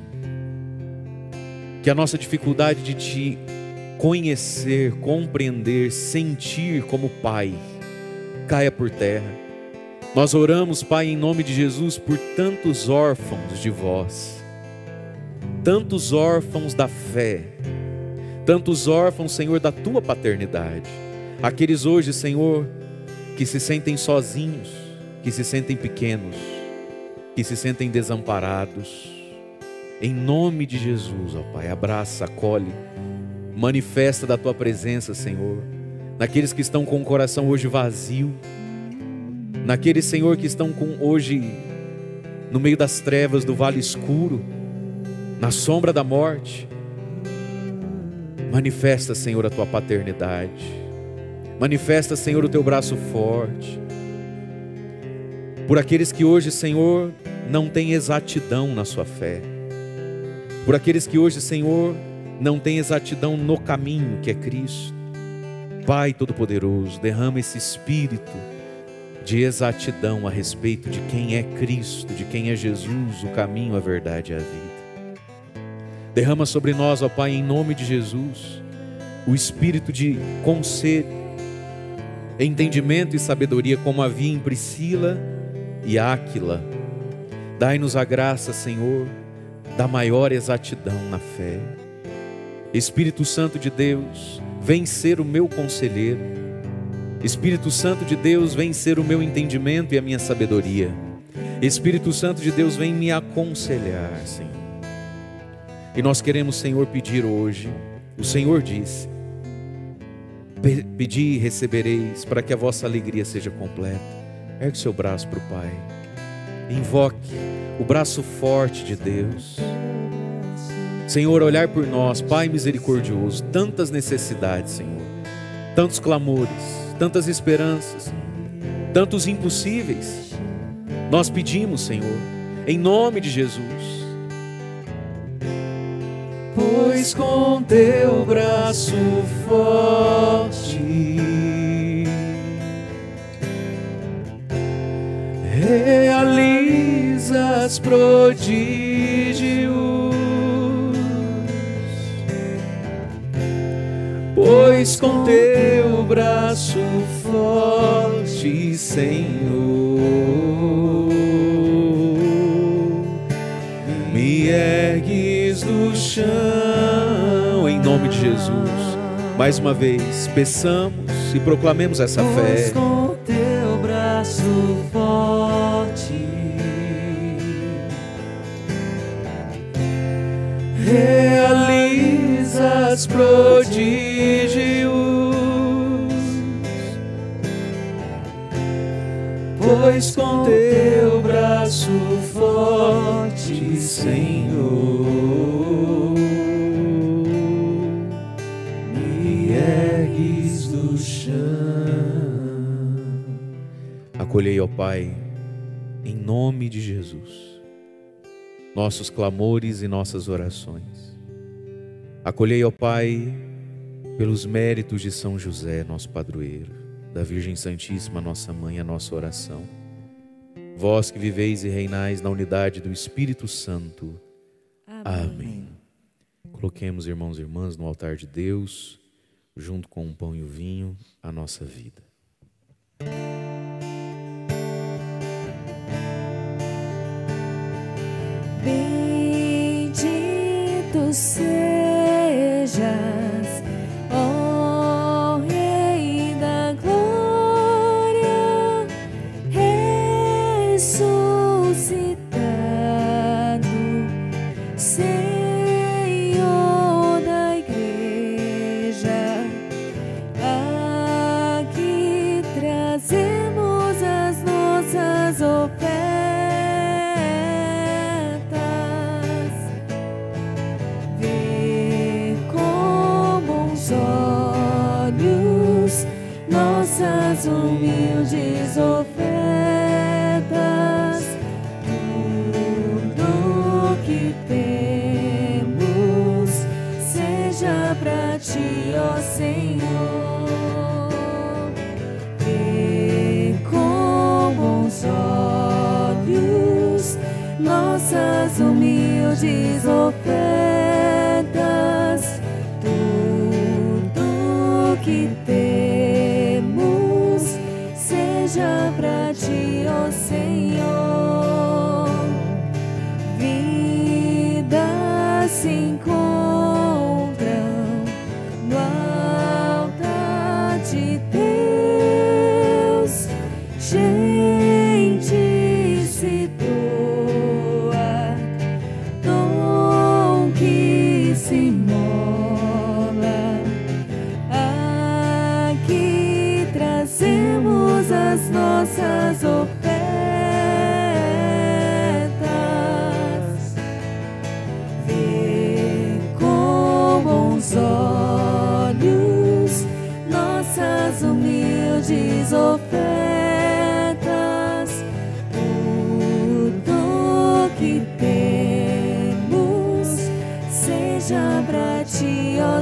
que a nossa dificuldade de Te conhecer, compreender, sentir como Pai, caia por terra. Nós oramos, Pai, em nome de Jesus, por tantos órfãos de vós tantos órfãos da fé, tantos órfãos, Senhor, da tua paternidade. Aqueles hoje, Senhor, que se sentem sozinhos, que se sentem pequenos, que se sentem desamparados. Em nome de Jesus, ó Pai, abraça, acolhe, manifesta da tua presença, Senhor, naqueles que estão com o coração hoje vazio, naqueles, Senhor, que estão com hoje no meio das trevas do vale escuro, na sombra da morte. Manifesta, Senhor, a tua paternidade. Manifesta, Senhor, o teu braço forte. Por aqueles que hoje, Senhor, não têm exatidão na sua fé. Por aqueles que hoje, Senhor, não têm exatidão no caminho que é Cristo. Pai Todo-Poderoso, derrama esse espírito de exatidão a respeito de quem é Cristo, de quem é Jesus, o caminho, a verdade e a vida. Derrama sobre nós, ó Pai, em nome de Jesus, o espírito de conselho, entendimento e sabedoria, como havia em Priscila e Áquila. Dai-nos a graça, Senhor, da maior exatidão na fé. Espírito Santo de Deus, vem ser o meu conselheiro. Espírito Santo de Deus, vem ser o meu entendimento e a minha sabedoria. Espírito Santo de Deus, vem me aconselhar, Senhor. E nós queremos, Senhor, pedir hoje, o Senhor disse: Pedi e recebereis, para que a vossa alegria seja completa. Ergue seu braço para o Pai. Invoque o braço forte de Deus. Senhor, olhar por nós, Pai misericordioso, tantas necessidades, Senhor, tantos clamores, tantas esperanças, tantos impossíveis. Nós pedimos, Senhor, em nome de Jesus. Pois com teu braço forte realizas prodígios, pois com teu braço forte, Senhor, me ergues do chão, em nome de Jesus. Mais uma vez, peçamos e proclamemos essa Pois fé. com teu braço forte realizas prodígios, pois com teu braço forte, Senhor, me ergues do chão. Acolhei, ó Pai, em nome de Jesus nossos clamores e nossas orações. Acolhei, ó Pai, pelos méritos de São José, nosso padroeiro, da Virgem Santíssima, nossa mãe, a nossa oração. Vós que viveis e reinais na unidade do Espírito Santo. Amém. Coloquemos, irmãos e irmãs, no altar de Deus, junto com o pão e o vinho, a nossa vida. Bendito sejas,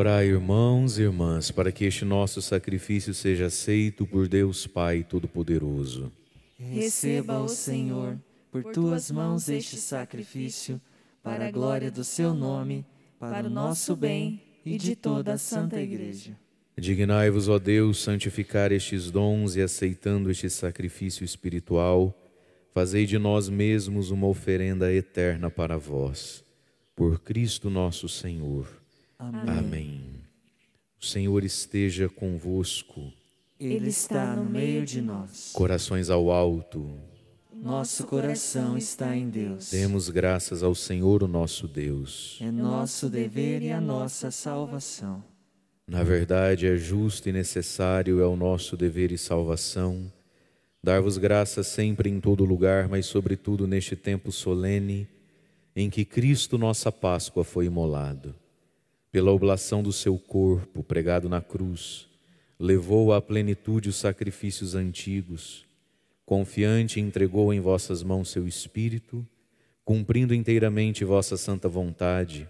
Orai, irmãos e irmãs, para que este nosso sacrifício seja aceito por Deus Pai Todo-Poderoso. Receba, ó Senhor, por tuas mãos este sacrifício, para a glória do seu nome, para o nosso bem e de toda a Santa Igreja. Dignai-vos, ó Deus, santificar estes dons e aceitando este sacrifício espiritual, fazei de nós mesmos uma oferenda eterna para vós. Por Cristo nosso Senhor. Amém. Amém. O Senhor esteja convosco. Ele está no meio de nós. Corações ao alto. Nosso coração está em Deus. Demos graças ao Senhor, o nosso Deus. É nosso dever e a nossa salvação. Na verdade, é justo e necessário, é o nosso dever e salvação, dar-vos graças sempre em todo lugar, mas sobretudo neste tempo solene em que Cristo, nossa Páscoa, foi imolado. Pela oblação do seu corpo, pregado na cruz, levou à plenitude os sacrifícios antigos, confiante entregou em vossas mãos seu Espírito, cumprindo inteiramente vossa santa vontade,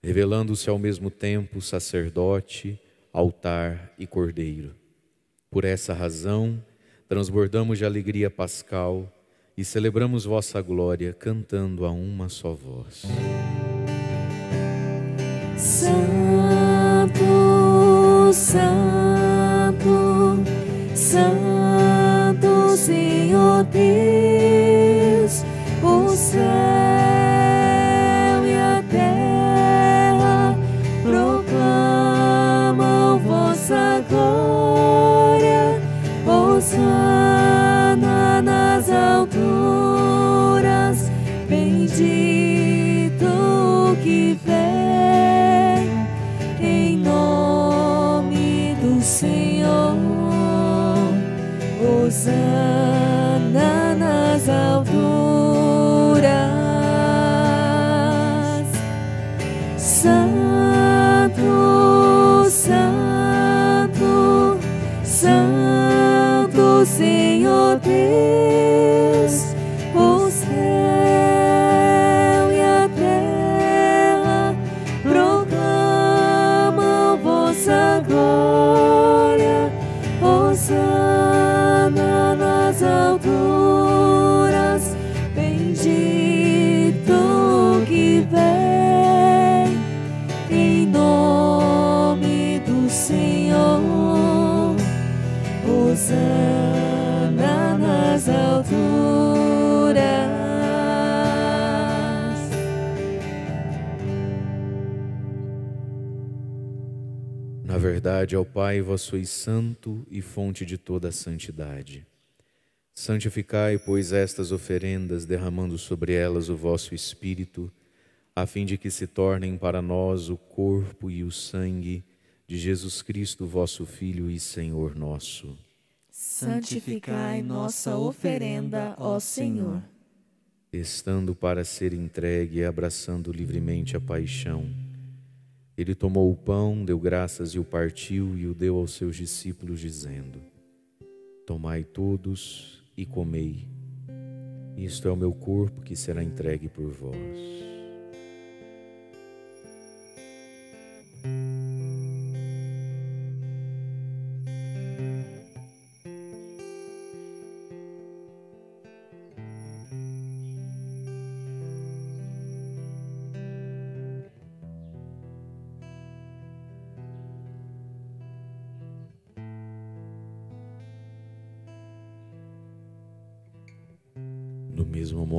revelando-se ao mesmo tempo sacerdote, altar e cordeiro. Por essa razão, transbordamos de alegria pascal e celebramos vossa glória cantando a uma só voz. Santo, Santo, Santo Senhor Deus, o céu sun. Ao Pai, vós sois santo e fonte de toda a santidade. Santificai, pois, estas oferendas, derramando sobre elas o vosso Espírito, a fim de que se tornem para nós o corpo e o sangue de Jesus Cristo, vosso Filho e Senhor nosso. Santificai nossa oferenda, ó Senhor. Estando para ser entregue e abraçando livremente a paixão, ele tomou o pão, deu graças e o partiu e o deu aos seus discípulos, dizendo: Tomai todos e comei. Isto é o meu corpo que será entregue por vós.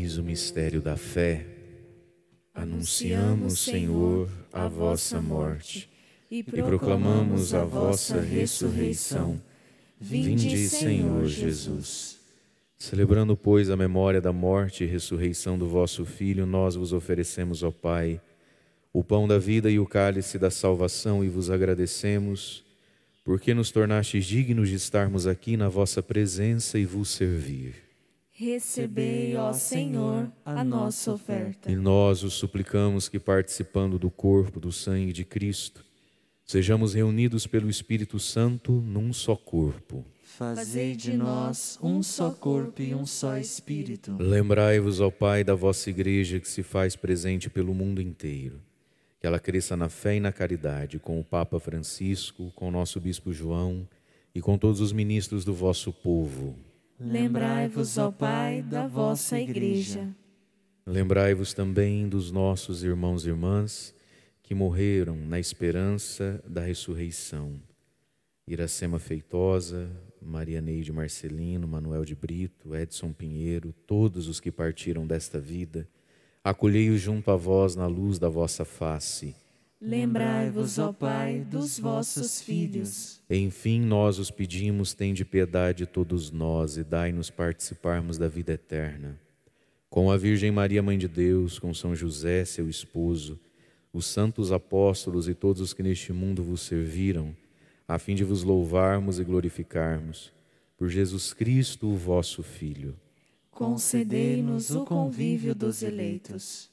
Eis o mistério da fé. Anunciamos, Senhor, a vossa morte e proclamamos a vossa ressurreição. Vinde, Senhor Jesus. Celebrando, pois, a memória da morte e ressurreição do vosso Filho, nós vos oferecemos, ó Pai, o pão da vida e o cálice da salvação e vos agradecemos, porque nos tornastes dignos de estarmos aqui na vossa presença e vos servir. Recebei, ó Senhor, a nossa oferta. E nós os suplicamos que, participando do corpo, do sangue de Cristo, sejamos reunidos pelo Espírito Santo num só corpo. Fazei de nós um só corpo e um só Espírito. Lembrai-vos, ó Pai, da vossa Igreja que se faz presente pelo mundo inteiro. Que ela cresça na fé e na caridade, com o Papa Francisco, com o nosso Bispo João e com todos os ministros do vosso povo Lembrai-vos, ó Pai, da vossa Igreja. Lembrai-vos também dos nossos irmãos e irmãs que morreram na esperança da ressurreição. Iracema Feitosa, Maria Neide Marcelino, Manuel de Brito, Edson Pinheiro, todos os que partiram desta vida, acolhei-os junto a vós na luz da vossa face Lembrai-vos, ó Pai, dos vossos filhos. Enfim, nós os pedimos, tende piedade todos nós e dai-nos participarmos da vida eterna. Com a Virgem Maria, Mãe de Deus, com São José, seu esposo, os santos apóstolos e todos os que neste mundo vos serviram, a fim de vos louvarmos e glorificarmos, por Jesus Cristo, o vosso Filho. Concedei-nos o convívio dos eleitos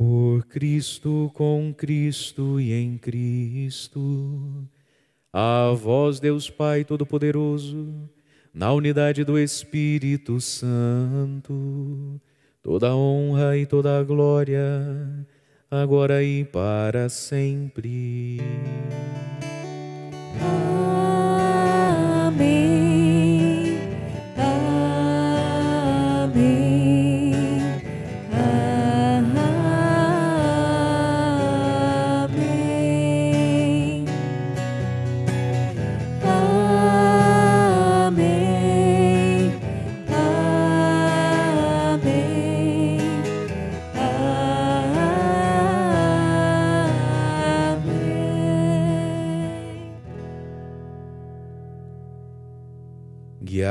Por Cristo, com Cristo e em Cristo, a vós, Deus Pai Todo-Poderoso, na unidade do Espírito Santo, toda honra e toda glória, agora e para sempre.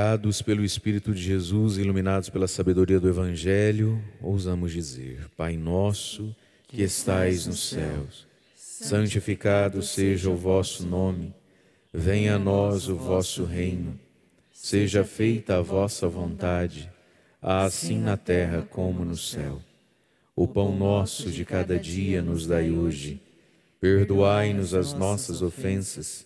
Guiados pelo Espírito de Jesus, iluminados pela sabedoria do Evangelho, ousamos dizer: Pai nosso que estais nos céus, santificado seja o vosso nome, venha a nós o vosso reino, seja feita a vossa vontade, assim na terra como no céu. O pão nosso de cada dia nos dai hoje, perdoai-nos as nossas ofensas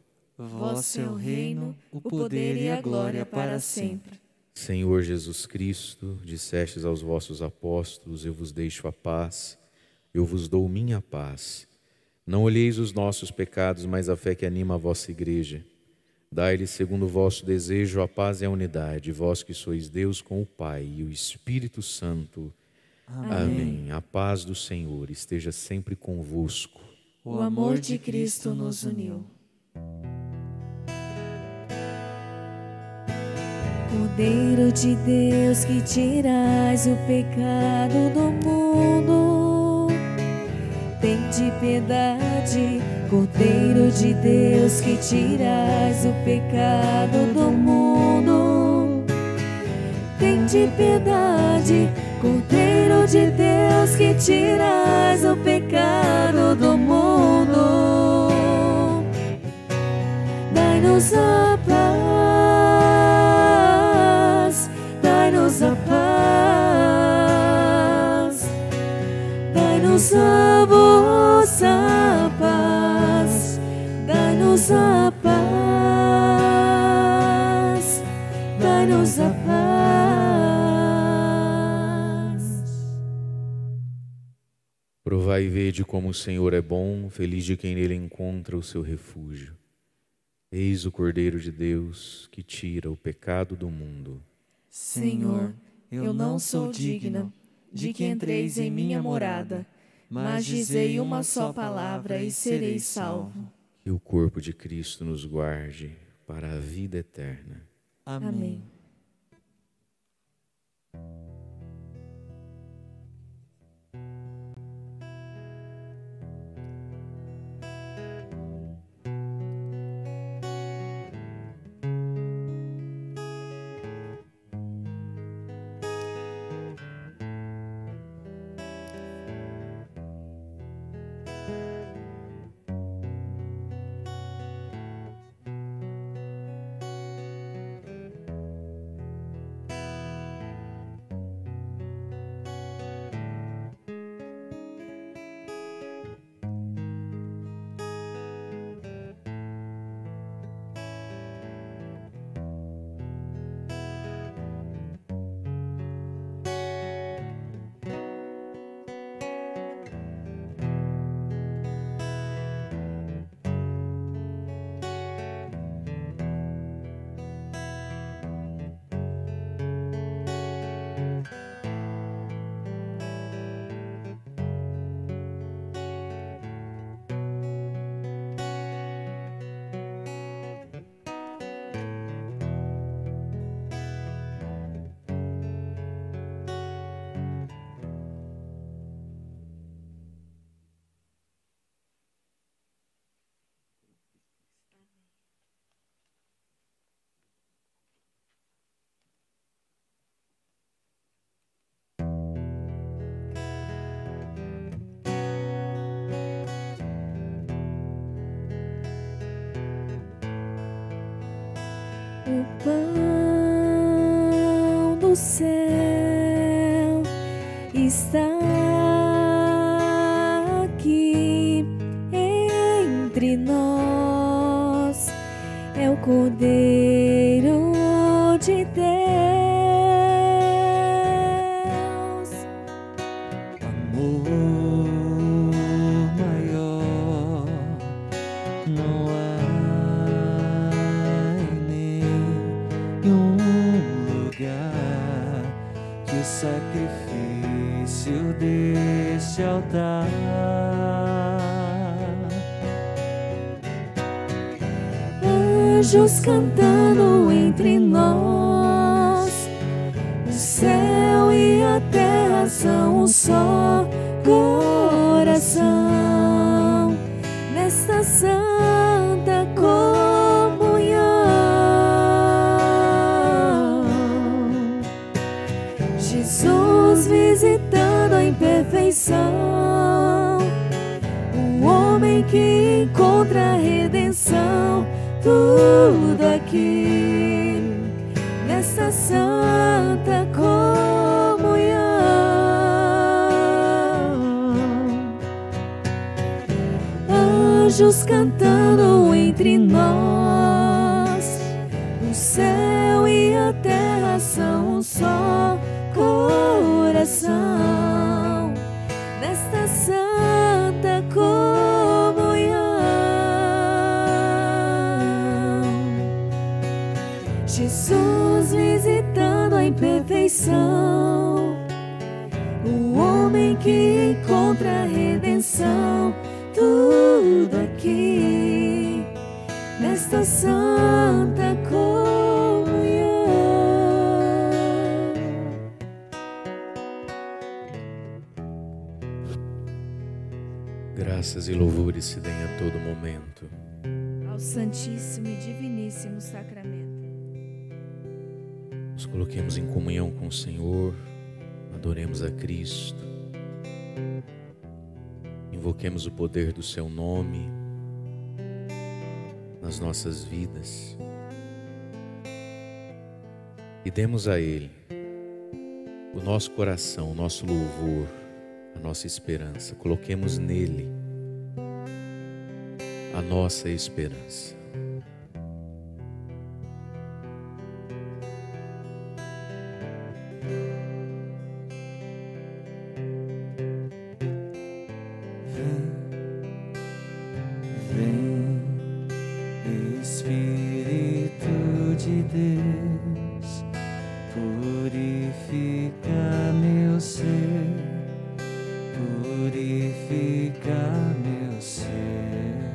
Vosso é o reino, o poder e a glória para sempre. Senhor Jesus Cristo, dissestes aos vossos apóstolos: Eu vos deixo a paz, eu vos dou minha paz. Não olheis os nossos pecados, mas a fé que anima a vossa igreja. Dai-lhe, segundo o vosso desejo, a paz e a unidade, vós que sois Deus com o Pai e o Espírito Santo. Amém. Amém. A paz do Senhor esteja sempre convosco. O amor de Cristo nos uniu. Cordeiro de Deus que tirais o pecado do mundo, tem de piedade. Cordeiro de Deus que tirais o pecado do mundo, tem de piedade. Cordeiro de Deus que tirais o pecado do mundo, dai-nos a a vossa paz, dá-nos a paz, dá-nos a paz. Provai e vede como o Senhor é bom, feliz de quem nele encontra o seu refúgio. Eis o Cordeiro de Deus que tira o pecado do mundo. Senhor, eu não sou digna de que entreis em minha morada mas dizei uma só palavra e serei salvo. Que o corpo de Cristo nos guarde para a vida eterna. Amém. Amém. ellos cantando. Santo, ao Santíssimo e Diviníssimo Sacramento. Nos coloquemos em comunhão com o Senhor, adoremos a Cristo, invoquemos o poder do Seu nome nas nossas vidas e demos a Ele o nosso coração, o nosso louvor, a nossa esperança, coloquemos nele a nossa esperança. vem vem Espírito de Deus Purifica meu ser, purifica meu ser.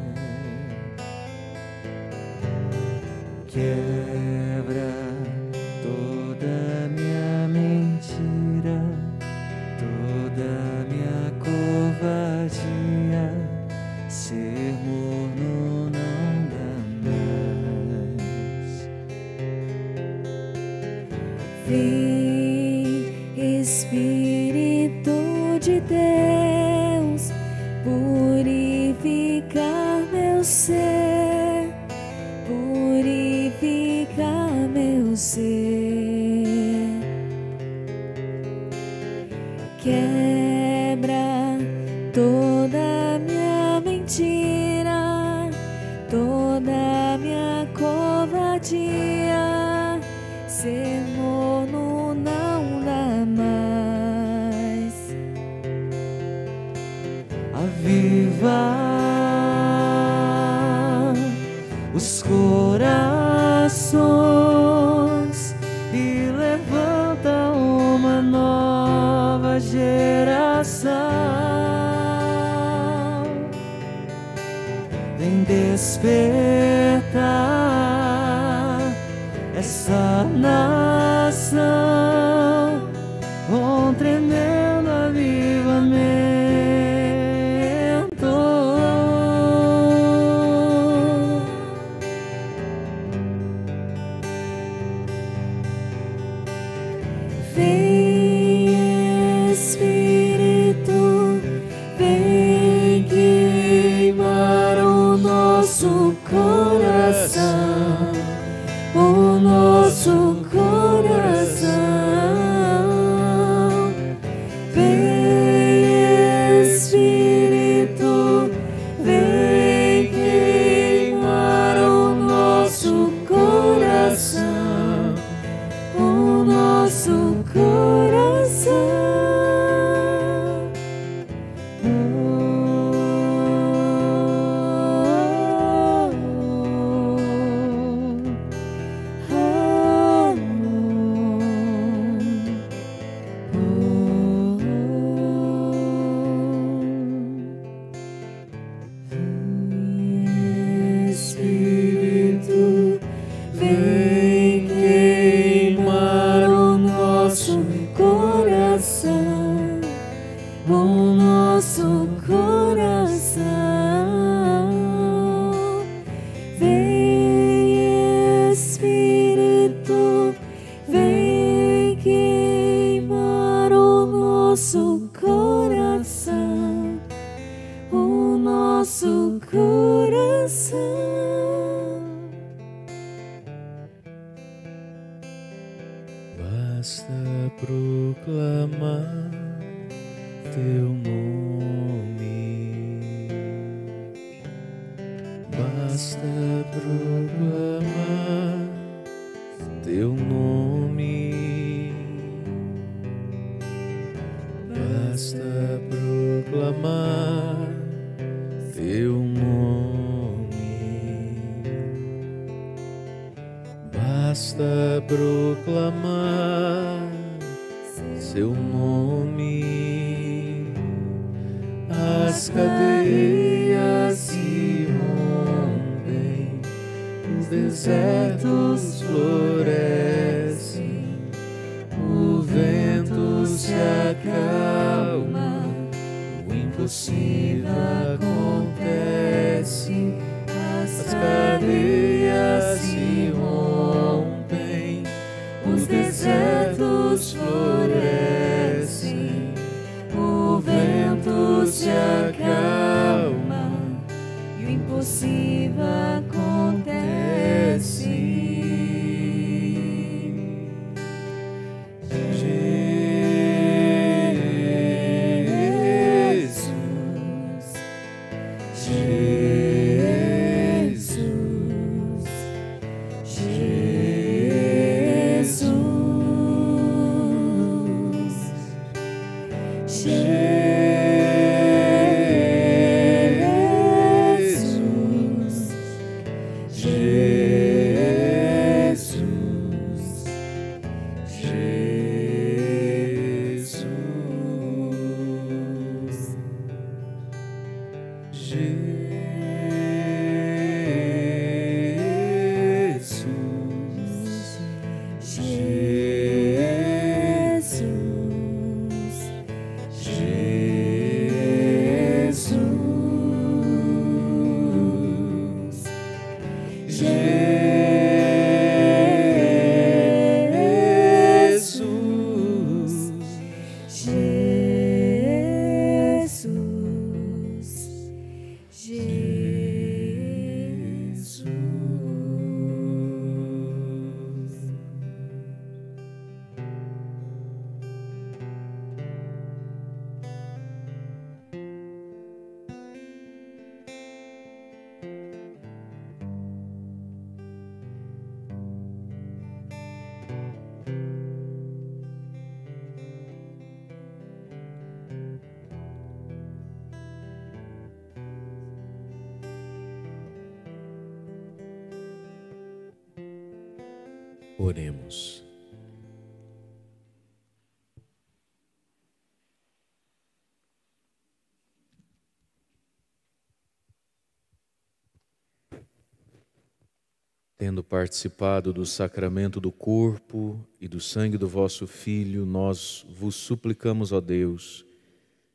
Tendo participado do sacramento do corpo e do sangue do vosso Filho, nós vos suplicamos, ó Deus,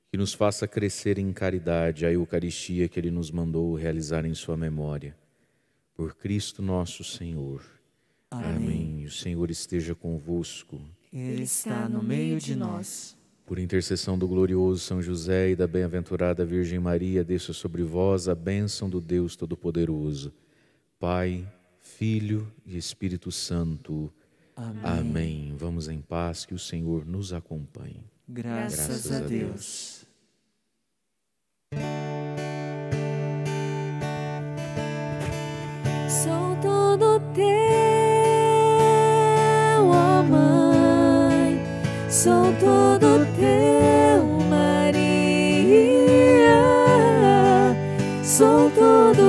que nos faça crescer em caridade a Eucaristia que Ele nos mandou realizar em Sua memória. Por Cristo nosso Senhor. Amém. Amém. O Senhor esteja convosco. Ele está no meio de nós. Por intercessão do glorioso São José e da bem-aventurada Virgem Maria, desça sobre vós a bênção do Deus Todo-Poderoso. Pai, Filho e Espírito Santo. Amém. Amém. Vamos em paz, que o Senhor nos acompanhe. Graças, Graças a Deus. Sou todo teu, ó Mãe, sou todo teu, Maria, sou todo